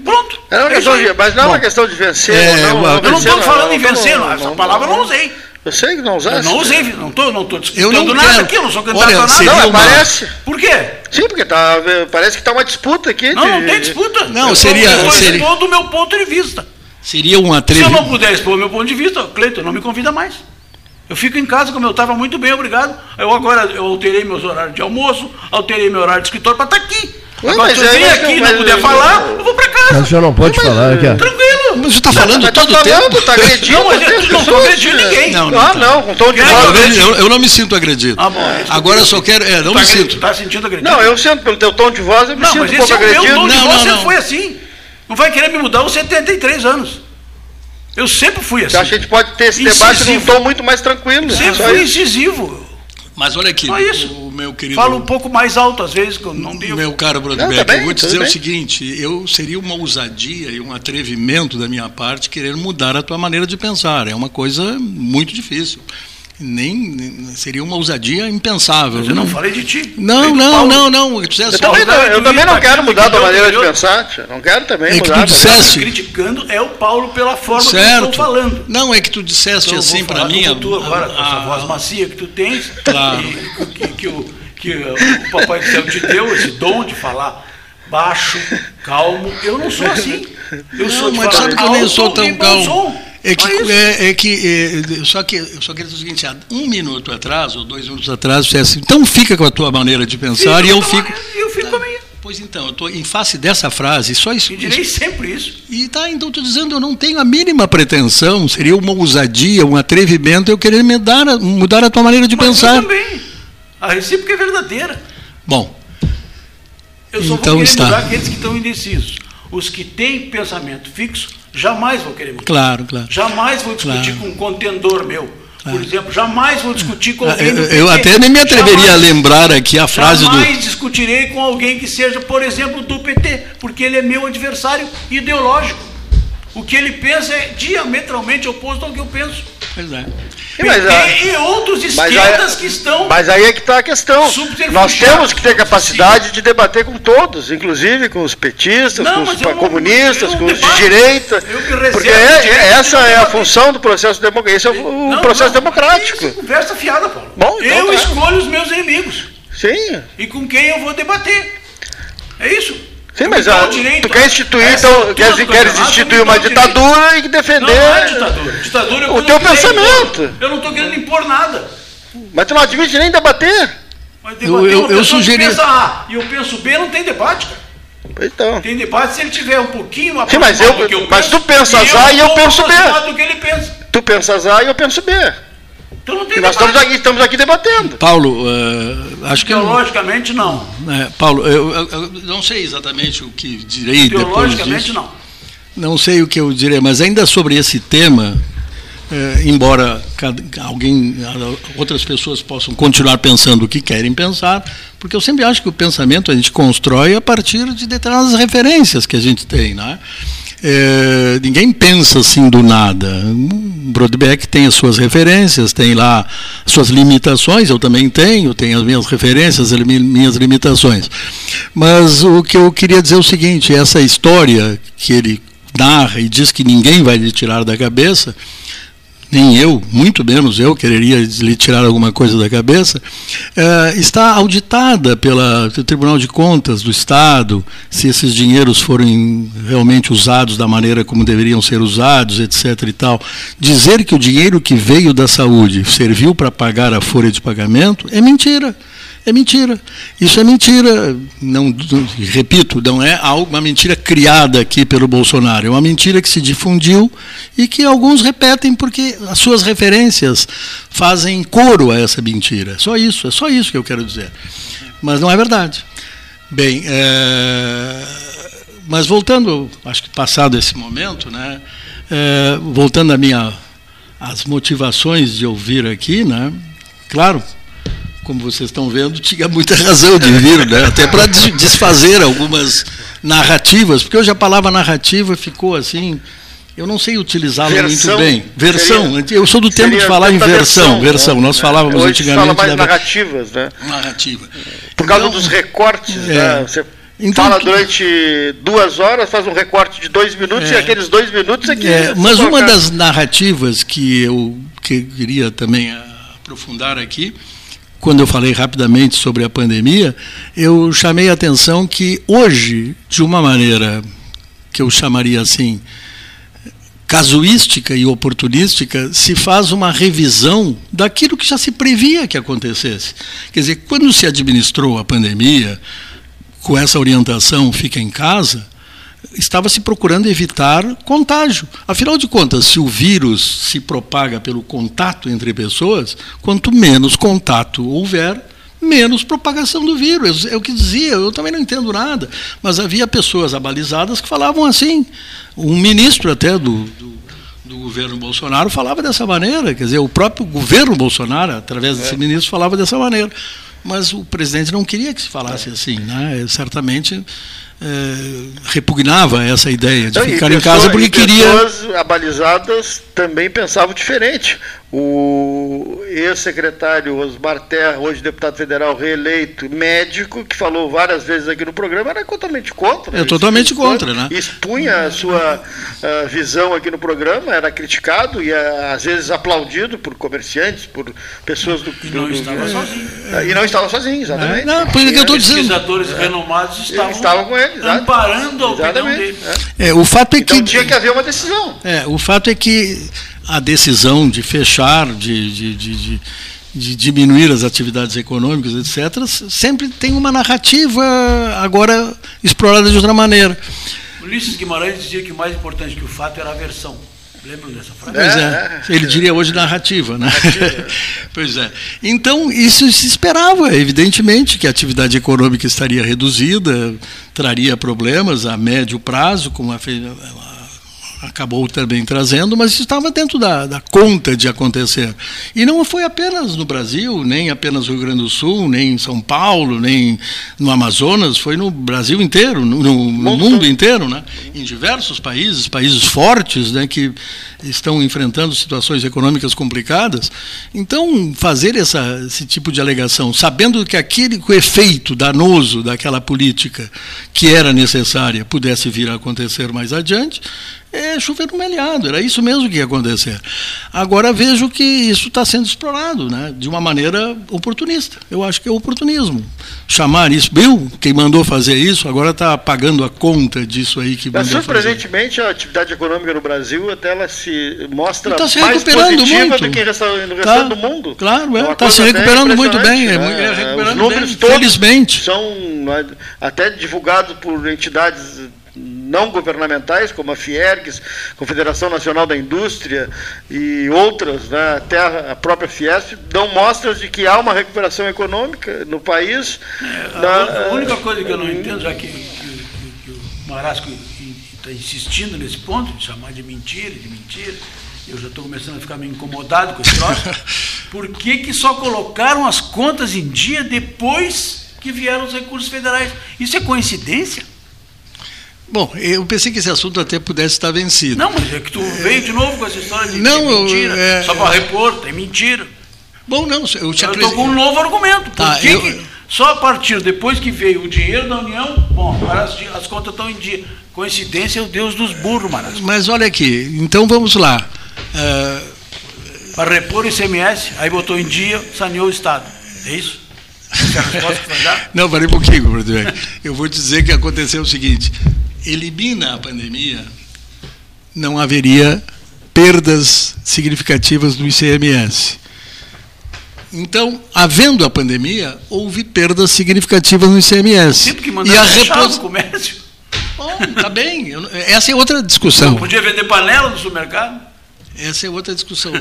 Pronto. É uma É questão de, mas não é Bom, uma questão de vencer é, não. eu não Eu não estou falando em não, vencer, não, essa não, palavra eu não. não usei. Eu sei que não usaste. Eu não usei, não estou não tô Eu disputando não nada quero. aqui, eu não sou candidato Olha, a nada. Não, uma- parece. Por quê? Sim, porque tá, parece que está uma disputa aqui. Não, não de- tem disputa. Não, eu seria- Estou seria- expondo o meu ponto de vista. Seria um Se eu não puder expor o meu ponto de vista, Cleiton, não me convida mais. Eu fico em casa como eu estava muito bem, obrigado. Eu agora eu alterei meus horários de almoço, alterei meu horário de escritório para estar aqui. Ué, agora, mas se eu mas aqui e não- não puder mas- falar, eu vou para Mas casa. o senhor não pode Mas, falar aqui. ó. Tranquilo. Mas você está falando Mas tá todo falando, tempo. tá agredindo. Não, mas eu não tô agredindo é. ninguém. Não, Ah, tá. não, com tom de é voz. Eu, agredido? não me sinto agredido. Ah, bom, é. Agora eu só quero. É, não tá me agredido, sinto. Tá sentindo agredido? Não, eu sinto pelo teu tom de voz, eu me Não, sinto mas um pouco é o meu agredido. tom de Não, voz, não, sempre não. foi assim. Não vai querer me mudar aos 73 anos. Eu sempre fui assim. Que a gente pode ter esse debate num Incisivo. tom muito mais tranquilo. Sempre Só fui incisivo. Mas olha aqui, Só isso. o meu querido. Falo um pouco mais alto às vezes, que eu não devo. Meu caro Brodbeck, tá eu vou te dizer o bem. seguinte: eu seria uma ousadia e um atrevimento da minha parte querer mudar a tua maneira de pensar. É uma coisa muito difícil. Nem, seria uma ousadia impensável. Eu não falei de ti. Não, não, não, não. Tu Eu também, não, eu também não quero mudar a maneira de pensar. tia. Não quero também É que mudar. tu tá disseste- criticando é o Paulo pela forma que eu certo. estou falando. Não, é que tu disseste Então, assim para mim. tu agora, com essa a- voz macia que tu tens, Claro. e que, que o, que o Papai do Céu te deu, esse dom de falar baixo, calmo. Eu não sou assim. Eu Não, sou de mas falar sabe que eu nem sou tão calmo. É que, é, é que é, só que eu só queria dizer o seguinte: há um minuto atrás ou dois minutos atrás, você disse assim, então fica com a tua maneira de pensar e eu fico. minha, eu fico com a minha. Pois então, eu estou em face dessa frase, só isso. E direi sempre isso. E tá, então estou dizendo, eu não tenho a mínima pretensão, seria uma ousadia, um atrevimento eu querer mudar, mudar a tua maneira de Mas pensar. Eu também. A recíproca é verdadeira. Bom, Eu só Então vou querer está. mudar aqueles que estão indecisos. Os que têm pensamento fixo, jamais vou querer mudar. claro, claro. Jamais vou discutir Claro. com um contendor meu. Por exemplo, jamais vou discutir com Ah, alguém. Eu, eu até nem me atreveria Jamais- a lembrar aqui a frase do. Jamais discutirei com alguém que seja, por exemplo, do PT, porque ele é meu adversário ideológico. O que ele pensa é diametralmente oposto ao que eu penso. Pois é. Sim, PT ah, e outros esquerdas aí, que estão. mas aí é que está a questão. Nós temos que ter capacidade de debater com todos, inclusive com os petistas, Não, com os eu comunistas, eu com os de direita. Porque é- de essa é a função do processo democrático. Esse é o, Não, processo não, democrático. Isso é conversa fiada, Paulo. Bom, então eu tá. escolho os meus inimigos Sim. e com quem eu vou debater. É isso. Sim, Eu mas direito tu quer instituir, essa então, altura queres, instituir eu uma direito. ditadura e defender. Não, não é ditadura. Ditadura é O teu eu pensamento. impor. Eu não estou querendo impor nada. Mas tu não admite nem debater. Mas Eu- debater eu- uma eu que sugeri- pensa A e eu penso B, não tem debate, cara. Pois Então. Tem debate se ele tiver um pouquinho Sim, mas eu- aproximado do que eu mas penso, tu pensas A e eu penso B. aproximado do que ele pensa. Tu pensas A e eu penso B. Então não tem nós estamos aqui, estamos aqui debatendo. Paulo, eh, acho que. Teologicamente, não. É, Paulo, eu, eu- eu não sei exatamente o que direi depois Teologicamente, disso. não. Não sei o que eu direi, mas ainda sobre esse tema, eh, embora cada- alguém, outras pessoas possam continuar pensando o que querem pensar, porque eu sempre acho que o pensamento a gente constrói a partir de determinadas referências que a gente tem, né? Eh, ninguém pensa assim do nada. O Brodbeck tem as suas referências, tem lá as suas limitações, eu também tenho, tenho as minhas referências, as mi- minhas limitações. Mas o que eu queria dizer é o seguinte: essa história que ele narra e diz que ninguém vai lhe tirar da cabeça, nem eu, muito menos eu, quereria lhe tirar alguma coisa da cabeça, eh, está auditada pelo Tribunal de Contas do Estado, se esses dinheiros forem realmente usados da maneira como deveriam ser usados, etc. e tal. Dizer que o dinheiro que veio da saúde serviu para pagar a folha de pagamento é mentira. É mentira. Isso é mentira. Não, repito, não é uma mentira criada aqui pelo Bolsonaro. É uma mentira que se difundiu e que alguns repetem porque as suas referências fazem coro a essa mentira. Só isso, é só isso que eu quero dizer. Mas não é verdade. Bem, é, mas voltando, acho que passado esse momento, né, é, voltando a minha, as motivações de ouvir aqui, né, claro, como vocês estão vendo, tinha muita razão de vir, né? até para desfazer algumas narrativas, porque hoje a palavra narrativa ficou assim. Eu não sei utilizá-la muito Versão. bem. Versão. Seria- eu sou do tempo de falar em tanta versão. Versão. né? Nós falávamos Hoje antigamente fala mais da narrativas, né? narrativa. Por causa Então, dos recortes, é. né? Você Então, fala que- durante duas horas, faz um recorte de dois minutos É. e aqueles dois minutos aqui. É, mas uma das narrativas que eu que queria também aprofundar aqui, quando eu falei rapidamente sobre a pandemia, eu chamei a atenção que hoje, de uma maneira que eu chamaria assim, casuística e oportunística, se faz uma revisão daquilo que já se previa que acontecesse. Quer dizer, quando se administrou a pandemia, com essa orientação, fica em casa, estava se procurando evitar contágio. Afinal de contas, se o vírus se propaga pelo contato entre pessoas, quanto menos contato houver, menos propagação do vírus. É o que dizia, eu também não entendo nada, mas havia pessoas abalizadas que falavam assim. Um ministro até do, do, do governo Bolsonaro falava dessa maneira, quer dizer, o próprio governo Bolsonaro, através desse ministro, falava dessa maneira. Mas o presidente não queria que se falasse assim, né? Certamente eh, repugnava essa ideia de Não, e ficar em pessoa- casa porque e queria. Pessoas abalizadas também pensavam diferente. O ex-secretário Osmar Terra, hoje deputado federal reeleito, médico, que falou várias vezes aqui no programa, era totalmente contra. É totalmente contra, né? Expunha a sua ah, visão aqui no programa, era criticado e ah, às vezes aplaudido por comerciantes, por pessoas do. E não do- estava é, sozinho. E não estava sozinho, exatamente. É, não, por isso que eu estou dizendo. Pesquisadores renomados estavam, estavam com ele, exato. amparando a opinião Exatamente. dele. é. É, o fato é Então que. tinha que haver uma decisão. É, o fato é que a decisão de fechar, de, de, de, de, de diminuir as atividades econômicas, etc., sempre tem uma narrativa agora explorada de outra maneira. Ulisses Guimarães dizia que o mais importante que o fato era a versão. Lembram dessa frase? Pois é, ele diria hoje narrativa, né? Narrativa. (laughs) pois é. Então, isso se esperava, evidentemente, que a atividade econômica estaria reduzida, traria problemas a médio prazo, como a, acabou também trazendo, mas estava dentro da, da, conta de acontecer. E não foi apenas no Brasil, nem apenas no Rio Grande do Sul, nem em São Paulo, nem no Amazonas, foi no Brasil inteiro, no, no mundo inteiro, né? em diversos países, países fortes né, que estão enfrentando situações econômicas complicadas. Então, fazer essa, esse tipo de alegação, sabendo que aquele que o efeito danoso daquela política que era necessária pudesse vir a acontecer mais adiante, é chover no melhado, era isso mesmo que ia acontecer. Agora vejo que isso está sendo explorado né, de uma maneira oportunista. Eu acho que é oportunismo. Chamar isso, Bill, quem mandou fazer isso, agora está pagando a conta disso aí que Mas, mandou surpreendentemente, fazer. a atividade econômica no Brasil até ela se mostra tá se mais recuperando positiva muito. do que no restante tá, do mundo. Claro, está é, tá se recuperando muito bem, né? é, recuperando Os números bem, todos felizmente. são né, até divulgados por entidades não governamentais, como a Fiergs, Confederação Nacional da Indústria e outras, né, até a própria Fiesp, dão mostras de que há uma recuperação econômica no país. É, a, a, única coisa que eu não entendo, já que, que, que, que o Marasco está insistindo nesse ponto, de chamar de mentira, de mentira, eu já estou começando a ficar meio incomodado com esse troço, (laughs) por que, que só colocaram as contas em dia depois que vieram os recursos federais? Isso é coincidência? Bom, eu pensei que esse assunto até pudesse estar vencido. Não, mas é que tu veio de novo com essa história de não, que é mentira, é, só para repor, é mentira. Bom, não, eu te Eu estou com um novo argumento. Por tá, que, eu... que só a partir depois que veio o dinheiro da União, bom, agora as, as contas estão em dia. Coincidência é o Deus dos burros, Marasco. Mas olha aqui, então vamos lá. Uh... Para repor o ICMS, aí botou em dia, saneou o Estado. É isso? É? (laughs) Não, parei um pouquinho, Eu vou dizer que aconteceu o seguinte: elimina a pandemia, não haveria perdas significativas do ICMS. Então, havendo a pandemia, houve perdas significativas no ICMS. Sempre que e a repos... o comércio. Bom, tá bem. Essa é outra discussão. Não podia vender panela no supermercado? Essa é outra discussão.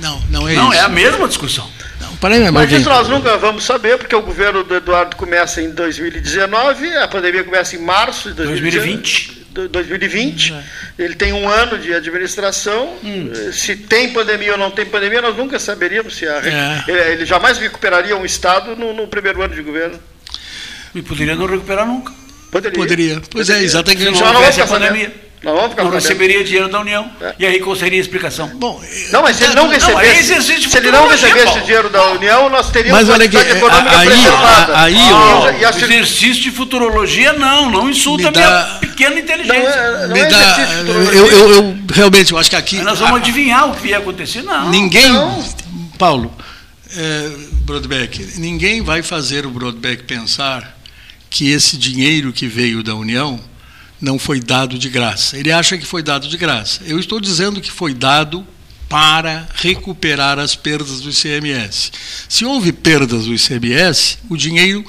Não, não é não, isso. Não, é a mesma discussão. Não, aí, Mas isso nós nunca vamos saber, porque o governo do Eduardo começa em 2019, a pandemia começa em março de 2020. 2020. É. Ele tem um ano de administração. Hum. Se tem pandemia ou não tem pandemia, nós nunca saberíamos se a, é. ele jamais recuperaria um Estado no, no, primeiro ano de governo. E poderia não recuperar nunca. Poderia. Poderia. Pois é, Poderia. é, exatamente. Se não houvesse a pandemia. Não, vamos não receberia dinheiro da União. É. E aí qual seria a explicação? Bom, não, mas se ele não recebesse, não, se ele não recebesse dinheiro da União, nós teríamos mas, olha aqui, econômica aí, preservada. Aí, aí, oh, exercício de futurologia não, não insulta dá, a minha pequena inteligência. Não é, não é dá, eu, eu, eu, realmente, eu acho que aqui... Mas nós vamos a, adivinhar o que ia acontecer, não. Ninguém, não. Paulo, é, Broadback, ninguém vai fazer o Broadback pensar que esse dinheiro que veio da União não foi dado de graça. Ele acha que foi dado de graça. Eu estou dizendo que foi dado para recuperar as perdas do ICMS. Se houve perdas do ICMS, o dinheiro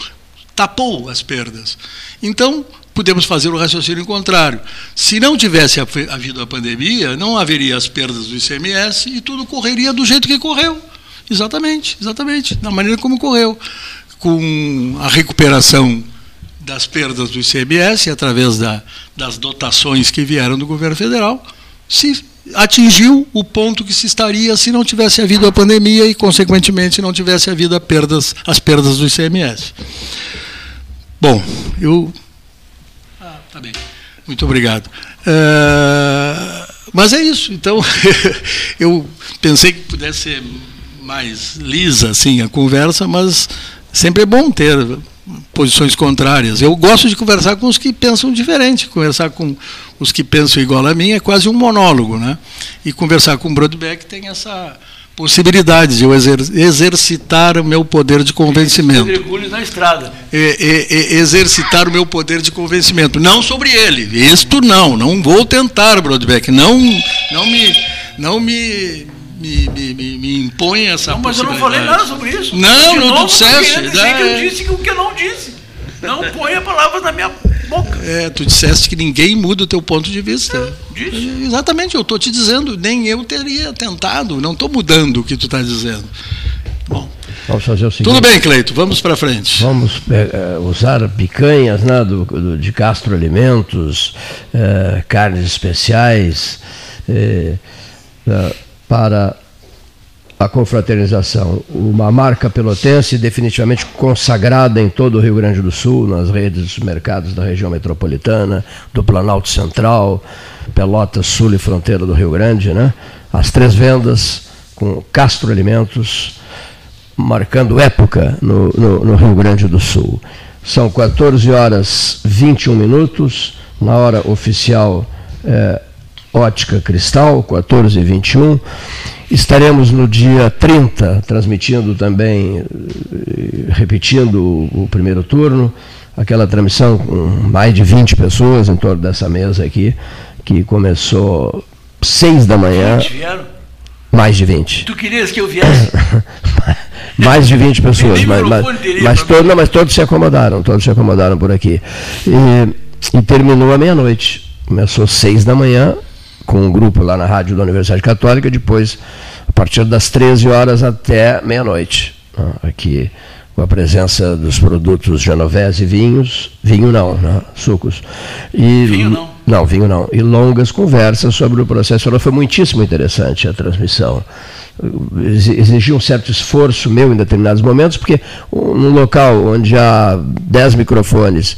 tapou as perdas. Então, podemos fazer o raciocínio contrário. Se não tivesse havido a pandemia, não haveria as perdas do ICMS e tudo correria do jeito que correu. Exatamente, exatamente, da maneira como correu. Com a recuperação das perdas do ICMS, através da, das dotações que vieram do governo federal, se atingiu o ponto que se estaria se não tivesse havido a pandemia e, consequentemente, não tivesse havido a perdas, as perdas do ICMS. Bom, eu. Ah, tá bem. Muito obrigado. Uh, mas é isso. Então, (laughs) eu pensei que pudesse ser mais lisa assim a conversa, mas sempre é bom ter posições contrárias. Eu gosto de conversar com os que pensam diferente. Conversar com os que pensam igual a mim é quase um monólogo, né? E conversar com o Broadback tem essa possibilidade de eu exer exercitar o meu poder de convencimento. na estrada. exercitar o meu poder de convencimento. Não sobre ele. Isto não. Não vou tentar, Broadback. Não, não me, não me me, me, me, me impõe essa Não, mas eu não falei nada sobre isso. Não, De não novo, tu disseste. dizer né? que eu disse o que eu não disse. Não ponha palavras na minha boca. É, tu disseste que ninguém muda o teu ponto de vista. Disse. Exatamente, eu estou te dizendo, nem eu teria tentado, não estou mudando o que tu está dizendo. Bom, Vamos fazer o seguinte. tudo bem, Cleito, vamos para frente. Vamos eh, eh, usar picanhas né, do, do- de Castro Alimentos, eh, carnes especiais, eh, eh, para a confraternização. Uma marca pelotense definitivamente consagrada em todo o Rio Grande do Sul, nas redes dos mercados da região metropolitana, do Planalto Central, Pelotas, Sul e fronteira do Rio Grande. Né? As três vendas com Castro Alimentos, marcando época no, no- no Rio Grande do Sul. São 14 horas 21 minutos, na hora oficial é, Ótica Cristal, 14 e 21. Estaremos no dia 30, transmitindo também, eh, repetindo o, primeiro turno, aquela transmissão com mais de 20 pessoas em torno dessa mesa aqui, que começou 6 da manhã, Gente, vieram? mais de 20. Tu querias que eu viesse? (laughs) Mais de 20 pessoas, mas, mas, mas, todo- não, mas todos se acomodaram, todos se acomodaram por aqui. E, e terminou à meia-noite. Começou às seis da manhã, com um grupo lá na rádio da Universidade Católica, depois, a partir das 13 horas até meia-noite. né, Aqui, com a presença dos produtos Genovese e vinhos, vinho não, né, sucos. E, Vinho não. Não, vinho não. E longas conversas sobre o processo. Foi muitíssimo interessante a transmissão exi- exigia um certo esforço meu em determinados momentos, porque um- num local onde há 10 microfones,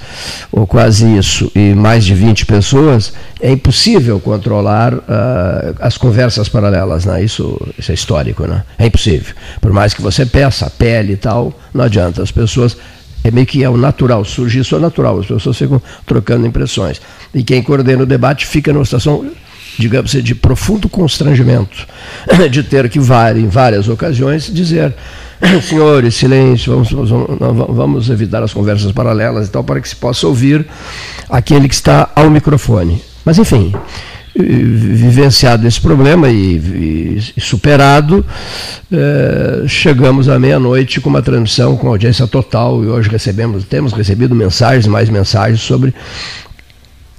ou quase isso, e mais de 20 pessoas, é impossível controlar ah, as conversas paralelas. Né? Isso, isso é histórico, né? é impossível. Por mais que você peça, a pele e tal, não adianta. As pessoas é meio que é o natural, surge isso é natural, as pessoas ficam trocando impressões. E quem coordena o debate fica numa situação, digamos assim, de profundo constrangimento, (coughs) de ter que, em várias ocasiões, dizer: (coughs) senhores, silêncio, vamos, vamos, vamos- evitar as conversas paralelas e tal, para que se possa ouvir aquele que está ao microfone. Mas, enfim, vivenciado esse problema e, e- superado, eh, chegamos à meia-noite com uma transmissão com audiência total e hoje recebemos, temos recebido mensagens, mais mensagens sobre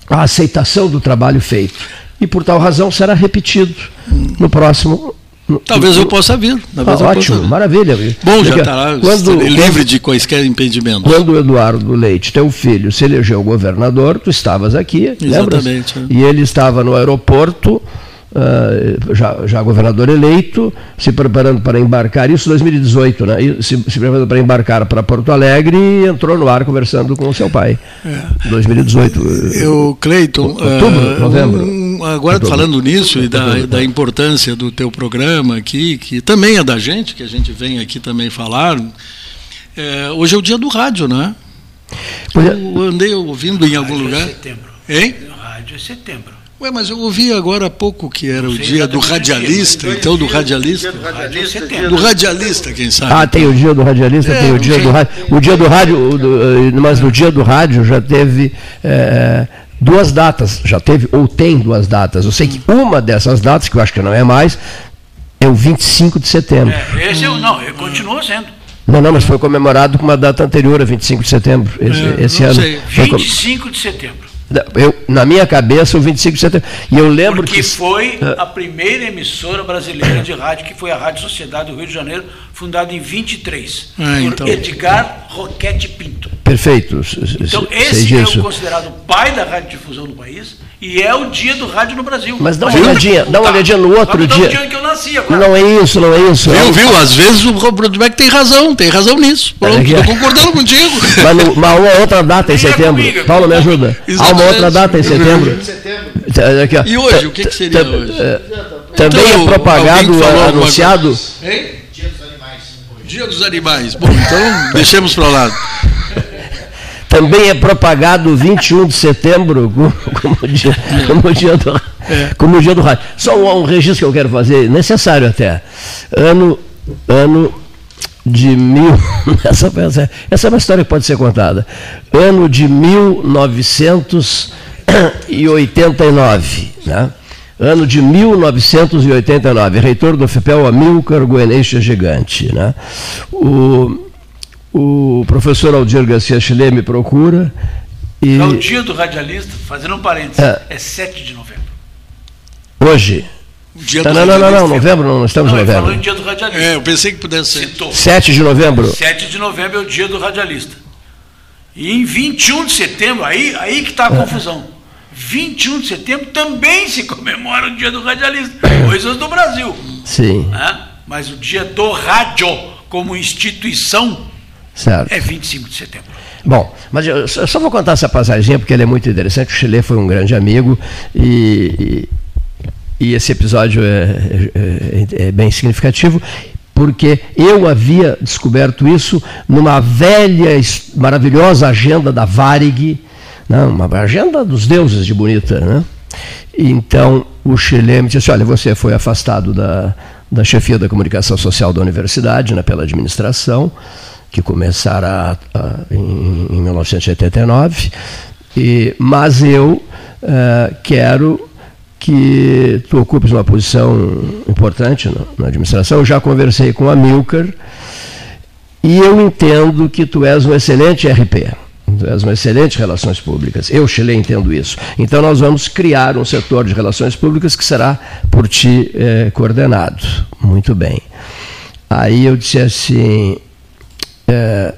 a aceitação do trabalho feito. E por tal razão será repetido no próximo. Talvez eu possa vir. Ah, Talvez possa ótimo, vir. maravilha. Bom, já lá quando- livre de quaisquer impedimentos. quando o Eduardo Leite, teu filho, se elegeu governador, tu estavas aqui, lembras? Exatamente, é. E ele estava no aeroporto, ah, já, já governador eleito, se preparando para embarcar, isso em 2018, né? Se, se preparando para embarcar para Porto Alegre e entrou no ar conversando com o seu pai. 2018. Eu, Cleiton, Outubro, ah, novembro. Agora Outubro. falando nisso e da, da importância do teu programa aqui, que também é da gente, que a gente vem aqui também falar. é, hoje é o dia do rádio, né? É. Eu andei ouvindo em algum Rádio é lugar. setembro. Hein? No rádio é setembro. Ué, mas eu ouvi agora há pouco que era o sei dia do dia, radialista, Dois então do radialista. dia do radialista, Rádio dia Do radialista, quem sabe? Ah, tem o dia do radialista, É, tem o não dia do rádio. O dia do rádio, do- eh, mas no dia do rádio já teve eh, duas datas, já teve ou tem duas datas. Eu sei que uma dessas datas, que eu acho que não é mais, é o 25 de setembro. É, esse eu não, ele continua sendo. Não, não, mas foi comemorado com uma data anterior, a 25 de setembro, esse, É, esse não ano. sei. Foi com- 25 de setembro. Eu, na minha cabeça, o 25 de setembro. E eu lembro Porque que. foi É. a primeira emissora brasileira de rádio, que foi a Rádio Sociedade do Rio de Janeiro, fundada em 23, Ah, por então. Edgar Roquete Pinto. Perfeito, Então, esse é o considerado pai da radiodifusão no país e é o dia do rádio no Brasil. Mas dá uma Viu? olhadinha, dá uma Tá. olhadinha no outro Mas dia. dia que eu nasci agora. Não é isso, não é isso. Viu, viu? Às vezes o Beck tem razão, tem razão nisso. Pronto, estou concordando contigo. (laughs) Mas no- uma, uma outra data em é setembro. comigo. Paulo, me ajuda. Há uma Exatamente. outra data em setembro. Tá, aqui, ó. E hoje, o que que seria tá- hoje? é, Também Então, é propagado, alguma anunciado. coisa? Hein? Dia dos animais. Bom, então deixemos para lado. Também é propagado 21 de setembro como, como dia, como dia do, como dia do rádio. Só um, um registro que eu quero fazer, necessário até. Ano, ano de mil. (laughs) Essa, essa, essa é uma história que pode ser contada. Ano de 1989. Né? Ano de 1989, reitor do FIPEL Amilcar Goeneixo Gigante. Né? O, o professor Aldir Garcia Chile me procura. E... É o dia do radialista, fazendo um parênteses, é, é 7 de novembro. Hoje? Dia não, não, não, não, não, novembro não, estamos não, em novembro. Falou em dia do radialista. É, eu pensei que pudesse ser. Citou. 7 de novembro? 7 de novembro é o dia do radialista. E em 21 de setembro, aí, aí que está a é. confusão. 21 de setembro também se comemora o dia do radialista. Coisas do Brasil. Sim. Né? Mas o dia do rádio como instituição certo. é 25 de setembro. Bom, mas eu só vou contar essa passagem porque ela é muito interessante. O Chile foi um grande amigo e, e, e esse episódio é, é, é bem significativo porque eu havia descoberto isso numa velha, maravilhosa agenda da Varig, uma agenda dos deuses de Bonita. Né? Então o Chile me disse: Olha, você foi afastado da, da chefia da comunicação social da universidade, né, pela administração, que começara a, a, em, em 1989, e, mas eu uh, quero que tu ocupes uma posição importante na, na administração. Eu já conversei com a Milker e eu entendo que tu és um excelente RP. Tu és uma excelente relações públicas. Eu, Chile, entendo isso. Então, nós vamos criar um setor de relações públicas que será por ti eh, coordenado. Muito bem. Aí eu disse assim: eh,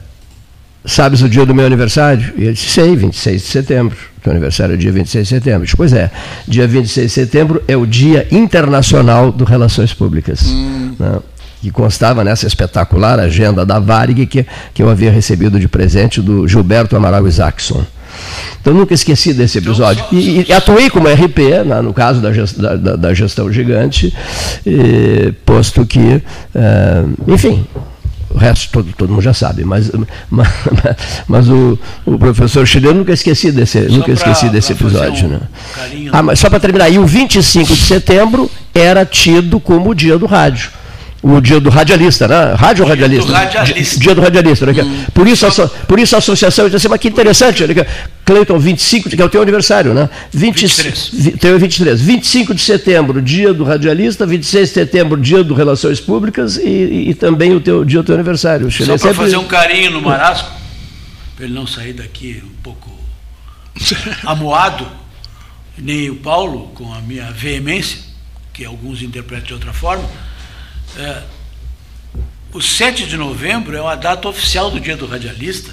Sabes o dia do meu aniversário? E ele disse: Sei, 26 de setembro. Teu aniversário é dia 26 de setembro. Disse, pois é, dia 26 de setembro é o Dia Internacional do Relações Públicas. Hum. Né? Que constava nessa espetacular agenda da Varig que, que eu havia recebido de presente do Gilberto Amaral Isaacson. Então nunca esqueci desse então, episódio. E, e atuei como RP, na, no caso da, gest, da, da, gestão gigante, e, posto que, eh, enfim, o resto todo, todo mundo já sabe, mas, mas, mas o, o professor chileno nunca esqueci desse, nunca pra, esqueci desse episódio. Um né? Ah, mas só para terminar, e o 25 de (laughs) setembro era tido como o dia do rádio o dia do radialista, né? Rádio dia radialista. Do radialista. Dia do radialista. Né? Hum. Por, isso, a, por isso a associação disse assim, mas que interessante, né? Cleiton, 25, que é o teu aniversário, né? 20, 23. Teu 23. 25 de setembro, dia do radialista, 26 de setembro, dia do Relações Públicas e, e também o teu dia do teu aniversário. Só para sempre... fazer um carinho no Marasco, para ele não sair daqui um pouco (laughs) amuado, nem o Paulo, com a minha veemência, que alguns interpretam de outra forma, é, o 7 de novembro é uma data oficial do Dia do Radialista,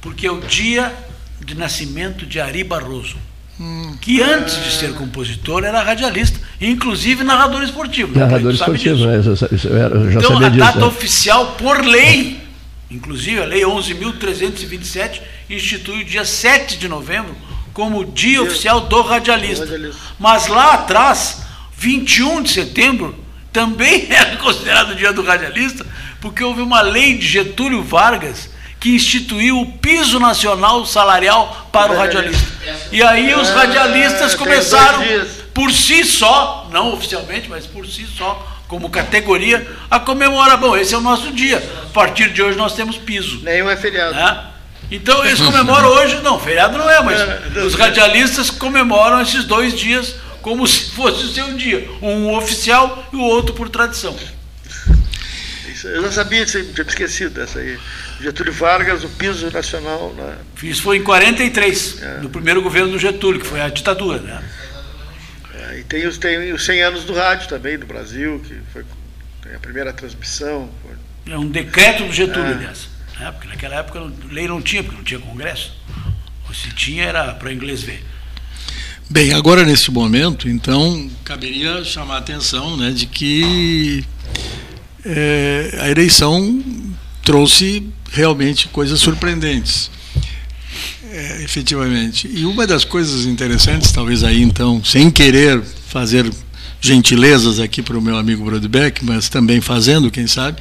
porque é o dia de nascimento de Ari Barroso, hum. que antes de ser compositor era radialista, inclusive narrador esportivo. Né? Narrador esportivo, né? eu, já então, a disso, data né? oficial, por lei, inclusive a Lei 11.327, institui o dia 7 de novembro como dia, dia oficial do radialista. do radialista. Mas lá atrás, 21 de setembro, também (laughs) era considerado o dia do radialista, porque houve uma lei de Getúlio Vargas que instituiu o piso nacional salarial para o radialista. E aí os radialistas começaram, por si só, não oficialmente, mas por si só, como categoria, a comemorar. Bom, esse é o nosso dia. A partir de hoje nós temos piso. Nenhum é feriado. Né? Então eles comemoram (laughs) hoje, não, feriado não é, mas é, os radialistas comemoram esses dois dias como se fosse o seu dia, um oficial e o outro por tradição. Eu já sabia, tinha me esquecido dessa aí. Getúlio Vargas, o piso nacional. Né? Isso foi em 43, é. no primeiro governo do Getúlio, que foi a ditadura. Né? É, e tem os, tem os 100 anos do rádio também, do Brasil, que foi a primeira transmissão. Foi... É um decreto do Getúlio, é. aliás. Né? Porque naquela época lei não tinha, porque não tinha congresso. Ou se tinha, era para inglês ver. Bem, agora nesse momento, então, caberia chamar a atenção né, de que é, a eleição trouxe realmente coisas surpreendentes, é, efetivamente. E uma das coisas interessantes, talvez aí então, sem querer fazer gentilezas aqui para o meu amigo Brodbeck, mas também fazendo, quem sabe,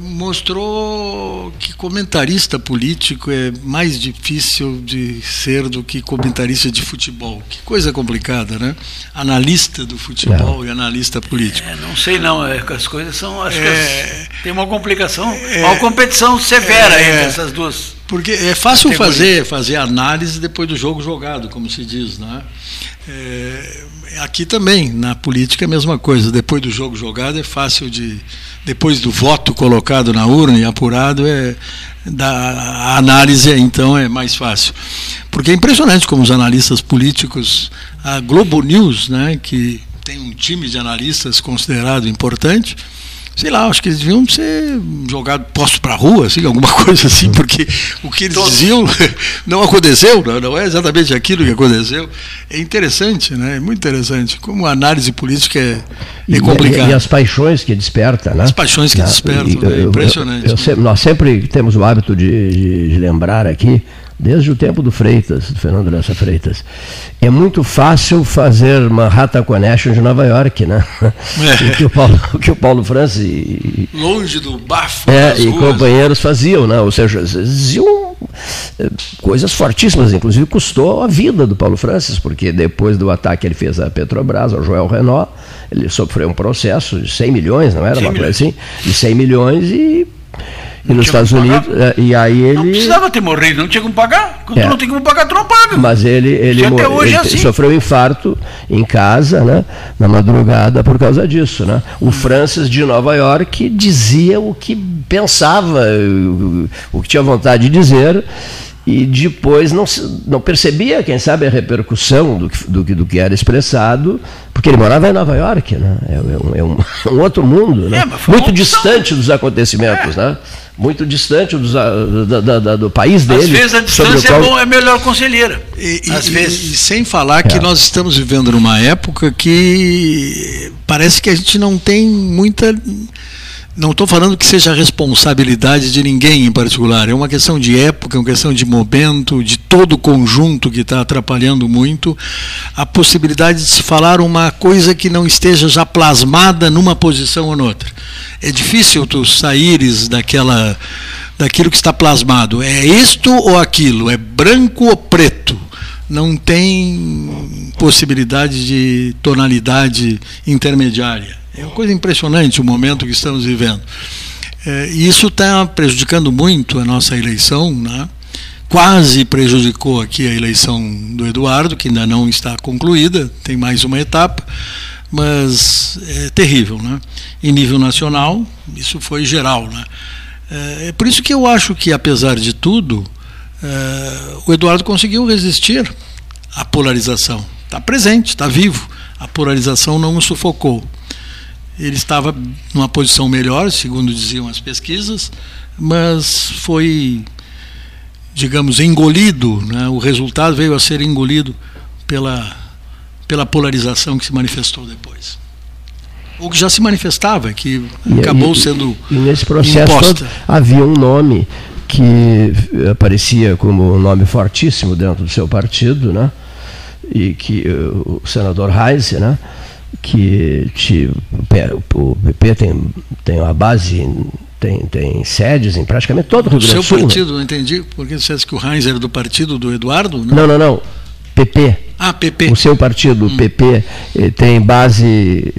mostrou que comentarista político é mais difícil de ser do que comentarista de futebol. Que coisa complicada, né? Analista do futebol é. e analista político. É, não sei não, é, as coisas são, acho é, que tem uma complicação, é, uma competição severa entre essas duas. Porque é fácil fazer, fazer análise depois do jogo jogado, como se diz, né? É, aqui também, na política, é a mesma coisa. Depois do jogo jogado é fácil de. Depois do voto colocado na urna e apurado, é, da, a análise então é mais fácil. Porque é impressionante como os analistas políticos, a Globo News, né, que tem um time de analistas considerado importante, sei lá, acho que eles deviam ser jogados postos para a rua, assim, alguma (laughs) coisa assim, porque o que eles diziam (laughs) não aconteceu, não, é exatamente aquilo que aconteceu. É interessante, né? É muito interessante. Como a análise política é, é complicada. E, e, as paixões que desperta, né? As paixões que né? despertam, é impressionante. Eu, eu, eu, nós sempre temos o hábito de, de, de lembrar aqui desde o tempo do Freitas, do Fernando Lessa Freitas. É muito fácil fazer Manhattan Connection de Nova York, né? É. (laughs) Que o, Paulo, que o Paulo Francis e, longe do bafo é, e ruas. companheiros faziam, né? Ou seja, diziam eh, coisas fortíssimas, inclusive custou a vida do Paulo Francis, porque depois do ataque que ele fez à Petrobras, ao Joel Renault, ele sofreu um processo de 100 milhões, não era uma coisa assim? De 100 milhões e e nos Estados Unidos, é, e aí ele. Não precisava ter morrido, não tinha como pagar. Quando é. não tem como pagar, tu não paga. Mas ele, ele, hoje é ele é assim. sofreu um infarto em casa, né, na madrugada, por causa disso. Né? O Francis de Nova York dizia o que pensava, o que tinha vontade de dizer e depois não, não percebia, quem sabe, a repercussão do que, do, do que era expressado, porque ele morava em Nova York, né? é, é, um, é um, (laughs) um, outro mundo, né? É, muito distante dos acontecimentos, é. né? muito distante dos, da, da, do país dele. Às vezes a distância qual... é, bom, é melhor conselheira. E, Às e, vezes. E, sem falar que é. nós estamos vivendo numa época que parece que a gente não tem muita não estou falando que seja responsabilidade de ninguém em particular, é uma questão de época, é uma questão de momento, de todo o conjunto que está atrapalhando muito a possibilidade de se falar uma coisa que não esteja já plasmada numa posição ou noutra. É difícil tu saíres daquela, daquilo que está plasmado. É isto ou aquilo? É branco ou preto? Não tem possibilidade de tonalidade intermediária. É uma coisa impressionante o momento que estamos vivendo. É, e isso está prejudicando muito a nossa eleição, né? quase prejudicou aqui a eleição do Eduardo, que ainda não está concluída, tem mais uma etapa, mas é terrível. Né? Em nível nacional, isso foi geral. Né? É, é por isso que eu acho que, apesar de tudo, é, o Eduardo conseguiu resistir à polarização. Está presente, está vivo. A polarização não o sufocou. Ele estava numa posição melhor, segundo diziam as pesquisas, mas foi, digamos, engolido. Né? O resultado veio a ser engolido pela, pela polarização que se manifestou depois. Ou que já se manifestava, que e, acabou e, sendo. E nesse processo todo, havia um nome que aparecia como um nome fortíssimo dentro do seu partido, né? e que o senador Reis, né? que te, o PP tem, tem uma base, tem, tem sedes em praticamente todo o Rio Grande do Sul. seu né? partido, não entendi, porque você disse que o Heinz era do partido do Eduardo? Não, não, não. não. PP. Ah, PP. O seu partido, hum. PP, eh, tem base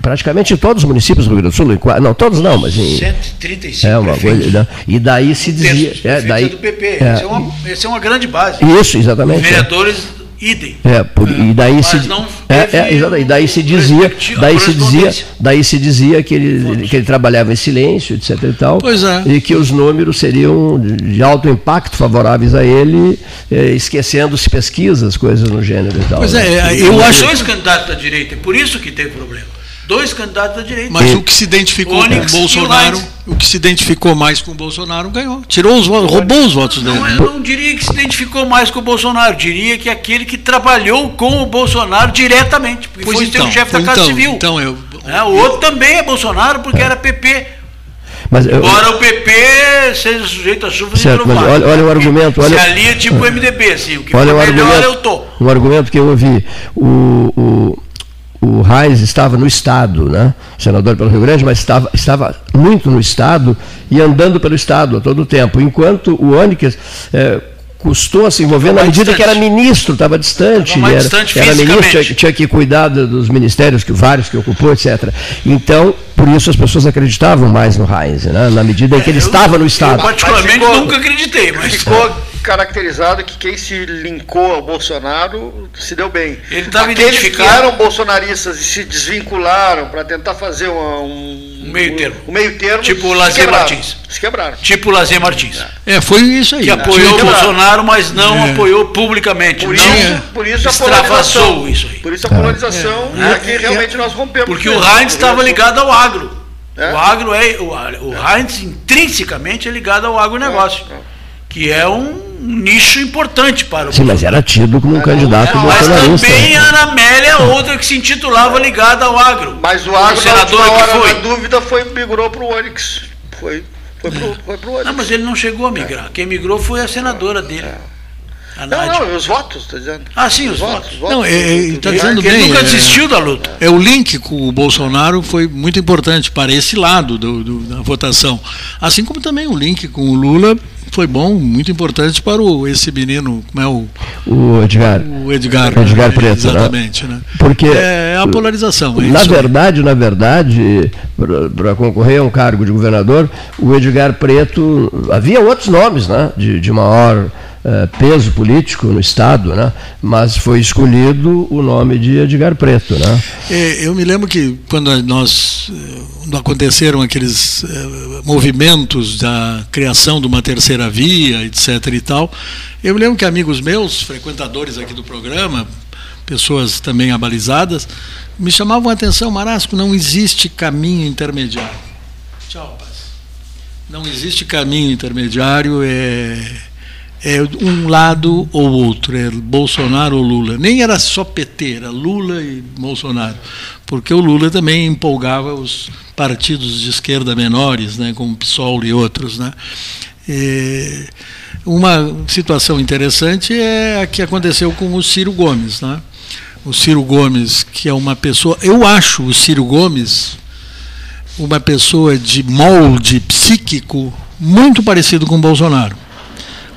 praticamente em todos os municípios do Rio Grande do Sul. Não, todos não, mas em. 135 é uma coisa, né? E daí se dizia. É, daí, é do PP. É, essa, é uma, essa é uma grande base. Isso, exatamente. Os vereadores idem. É, por, e daí se é, é, e daí se dizia, daí se dizia, daí se dizia que ele, que ele trabalhava em silêncio, etc e tal, é. e que os números seriam de alto impacto favoráveis a ele, é, esquecendo-se pesquisas, coisas no gênero e tal. Pois é, né? eu acho dois candidatos da direita, é por isso que tem problema dois candidatos da direita. Mas e, o que se identificou Onyx com o Bolsonaro, o que se identificou mais com o Bolsonaro ganhou. Tirou os votos, roubou os votos não, dele. Eu não diria que se identificou mais com o Bolsonaro, diria que aquele que trabalhou com o Bolsonaro diretamente, porque pois foi então, o chefe da Casa então, Civil. Então eu, é, o outro também é Bolsonaro, porque era PP. Mas eu, Embora o PP seja sujeito a chuva certo, mas olha, olha o argumento. Olha, Se ali é tipo o MDB, assim, o que olha o melhor argumento, eu tô. Um argumento que eu ouvi. O, o, o Reis estava no Estado, né? senador pelo Rio Grande, mas estava, estava muito no Estado e andando pelo Estado a todo tempo, enquanto o Onyx, é, custou se envolver na medida distante. que era ministro, estava distante. mais era, distante era ministro, tinha, tinha, que cuidar dos ministérios, que vários que ocupou, etc. Então, por isso as pessoas acreditavam mais no Heinz, né? na medida em que ele eu, estava no Estado. Eu, particularmente, ficou, nunca acreditei, mas. Ficou caracterizado que quem se linkou ao Bolsonaro se deu bem. Ele estava identificado. que eram bolsonaristas e se desvincularam para tentar fazer um, um meio termo. Um, um meio termo. Tipo o Lazer Martins. Se quebraram. Tipo o Lazer Martins. É, foi isso aí. Que apoiou o Bolsonaro, mas não é. apoiou publicamente. Por não isso, por isso a polarização. Isso aí. Por isso a polarização é. é. que realmente nós rompemos. Porque o Heinz estava ligado ao agro. É? O agro é. O, o Heinz intrinsecamente é ligado ao agronegócio. É. Que é um nicho importante para o Sim, mas era tido como um candidato é, bolsonarista. Mas também a Ana Amélia é outra que se intitulava ligada ao agro. Mas o agro, o senador na hora, que foi. dúvida, foi, migrou para o Onix. Foi, foi para o Onix. Não, mas ele não chegou a migrar. Quem migrou foi a senadora dele. É. Não, não, os votos, está dizendo. Ah, sim, os, os votos. votos. Não, está dizendo bem. Ele nunca desistiu da luta. É, o link com o Bolsonaro foi muito importante para esse lado do, do, da votação. Assim como também o link com o Lula foi bom, muito importante para o, esse menino, como é o. O Edgar. O Edgar. O Edgar né? Preto. Né? Exatamente, né? Porque. É a polarização. É na verdade, na verdade, para concorrer a um cargo de governador, o Edgar Preto. Havia outros nomes, né? De, de maior eh, peso político no Estado, né? mas foi escolhido o nome de Edgar Preto. Né? É, eu me lembro que quando nós quando aconteceram aqueles eh, movimentos da criação de uma terceira via, etc. e tal, eu me lembro que amigos meus, frequentadores aqui do programa, pessoas também abalizadas, me chamavam a atenção, Marasco, não existe caminho intermediário. Tchau, paz. Não existe caminho intermediário, é é um lado ou outro, é Bolsonaro ou Lula. Nem era só PT, era Lula e Bolsonaro, porque o Lula também empolgava os partidos de esquerda menores, né, como PSOL e outros. Né. E uma situação interessante é a que aconteceu com o Ciro Gomes. Né. O Ciro Gomes, que é uma pessoa. Eu acho o Ciro Gomes uma pessoa de molde psíquico muito parecido com o Bolsonaro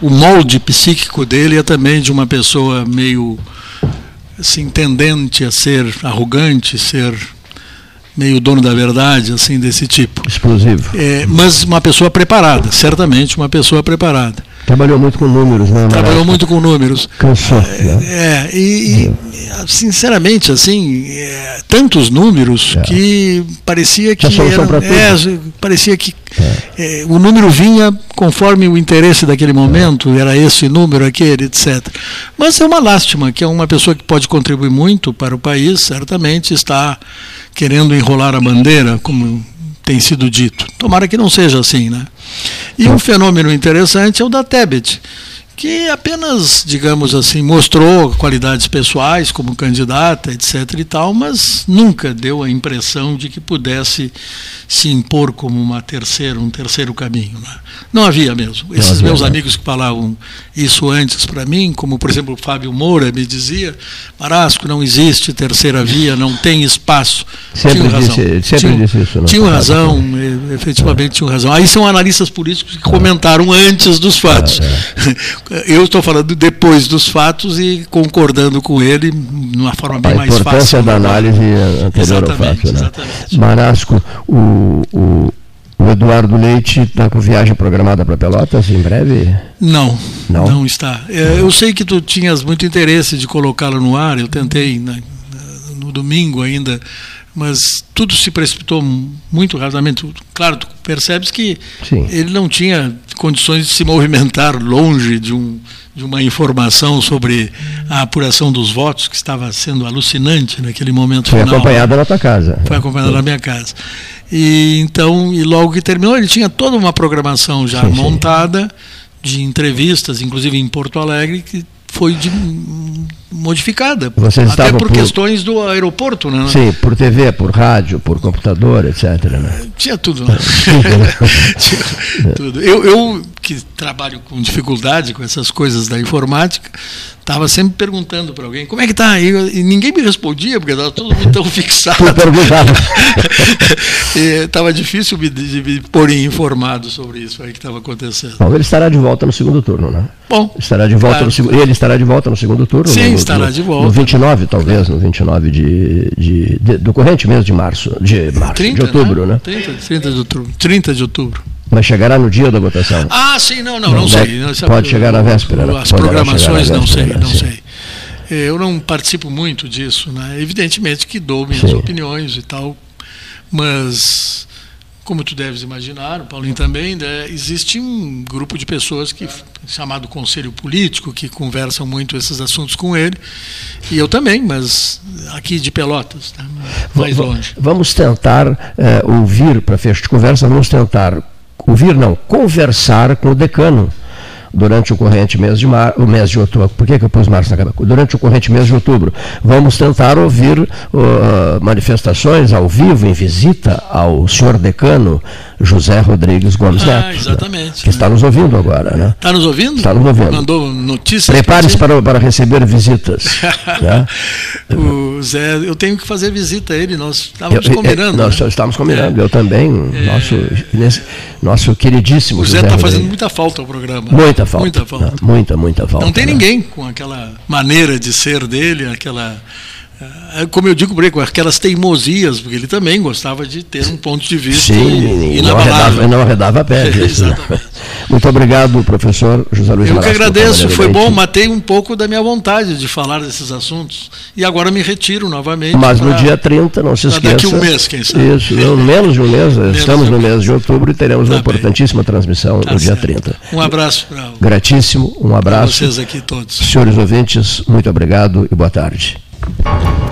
o molde psíquico dele é também de uma pessoa meio assim tendente a ser arrogante, ser meio dono da verdade, assim desse tipo. Explosivo. É, mas uma pessoa preparada, certamente uma pessoa preparada. Trabalhou muito com números, né? Trabalhou muito com números. Cansou. É, né? é e, e, sinceramente, assim, é, tantos números é. que parecia que era, é, parecia que é. é, o número vinha conforme o interesse daquele momento, era esse número, aquele, etc. Mas é uma lástima que é uma pessoa que pode contribuir muito para o país, certamente está querendo enrolar a bandeira, como tem sido dito. Tomara que não seja assim, né? E um fenômeno interessante é o da Tebet, que apenas, digamos assim, mostrou qualidades pessoais como candidata, etc. e tal, mas nunca deu a impressão de que pudesse se impor como uma terceira, um terceiro caminho. Né? Não havia mesmo. Esses havia, meus amigos que falavam isso antes para mim, como por exemplo o Fábio Moura me dizia, Marasco, não existe terceira via, não tem espaço. Sempre tinham razão. Disse, sempre disse isso. Tinham razão, efetivamente tinham razão. Aí são analistas políticos que comentaram antes dos fatos. É, é. (laughs) Eu estou falando depois dos fatos e concordando com ele de uma forma bem mais fácil. A importância da análise anterior ao fato. Né? Marasco, o, o o Eduardo Leite está com viagem programada para Pelotas em breve? Não, não, não está. É, eu sei que tu tinhas muito interesse de colocá-lo no ar, eu tentei né, no domingo ainda, mas tudo se precipitou muito rapidamente. Claro, tu percebes que Sim. ele não tinha condições de se movimentar longe de um de uma informação sobre a apuração dos votos, que estava sendo alucinante naquele momento Foi final. acompanhada na tua casa. Foi acompanhada na minha casa. E então, e logo que terminou, ele tinha toda uma programação já sim, montada sim. de entrevistas, inclusive em Porto Alegre, que foi de, modificada. Vocês até por, por, questões do aeroporto, né? Sim, por TV, por rádio, por computador, etc. Né? Tinha tudo. Né? (laughs) (laughs) tinha tudo. Eu, eu que trabalho com dificuldade com essas coisas da informática, estava sempre perguntando para alguém como é que está e, e ninguém me respondia porque estava todo mundo tão (laughs) fixado. Estava (laughs) difícil de, de, me pôr informado sobre isso aí que estava acontecendo. Bom, ele estará de volta no segundo turno, né? Bom, estará de volta claro. no ele estará de volta no segundo turno. Sim, no, estará de volta. No 29, talvez, no 29 de, de, de do corrente mês de março, de março, 30, de outubro, né? né? 30, 30 de outubro. 30 de outubro. Mas chegará no dia da votação? Ah, sim, não, não, não, não sei. Pode chegar na véspera. Né? As programações, não sei, não sim. sei. Eu não participo muito disso, né? Evidentemente que dou minhas sim. opiniões e tal, mas como tu deves imaginar, o Paulinho também, né, existe um grupo de pessoas que chamado Conselho Político que conversam muito esses assuntos com ele e eu também, mas aqui de Pelotas, tá? mais longe. Vamos tentar é, ouvir para fechar de conversa, vamos tentar ouvir não, conversar com o decano durante o corrente mês de, mar, o mês de outubro. Por que, que eu pus março na cabeça? Durante o corrente mês de outubro. Vamos tentar ouvir uh, manifestações ao vivo, em visita ao senhor decano José Rodrigues Gomes ah, Neto. Exatamente. Né? Que está nos ouvindo agora, né? Está nos ouvindo? Está nos ouvindo. Mandou notícias. Prepare-se para, para receber visitas. (laughs) né? O Zé, eu tenho que fazer visita a ele, nós estávamos eu, combinando. Nós né? estávamos combinando, é. eu também, é. nosso, nosso queridíssimo O Zé está fazendo muita falta ao programa. Muita falta. Muita falta. Não, muita, muita falta. Não tem né? ninguém com aquela maneira de ser dele, aquela como eu digo com aquelas teimosias, porque ele também gostava de ter um ponto de vista Sim, e não arredava, não arredava a pé. (laughs) Né? Muito obrigado, professor José Luiz Eu que agradeço, foi bom, matei um pouco da minha vontade de falar desses assuntos. E agora me retiro novamente. Mas pra, no dia 30, não se esqueça. Daqui um mês, quem sabe. Isso, não, menos de um mês, menos estamos no mês de outubro e teremos tá uma importantíssima transmissão tá no dia 30. Um abraço para Gratíssimo, um abraço. vocês aqui todos. Senhores ouvintes, muito obrigado e boa tarde. Thank you.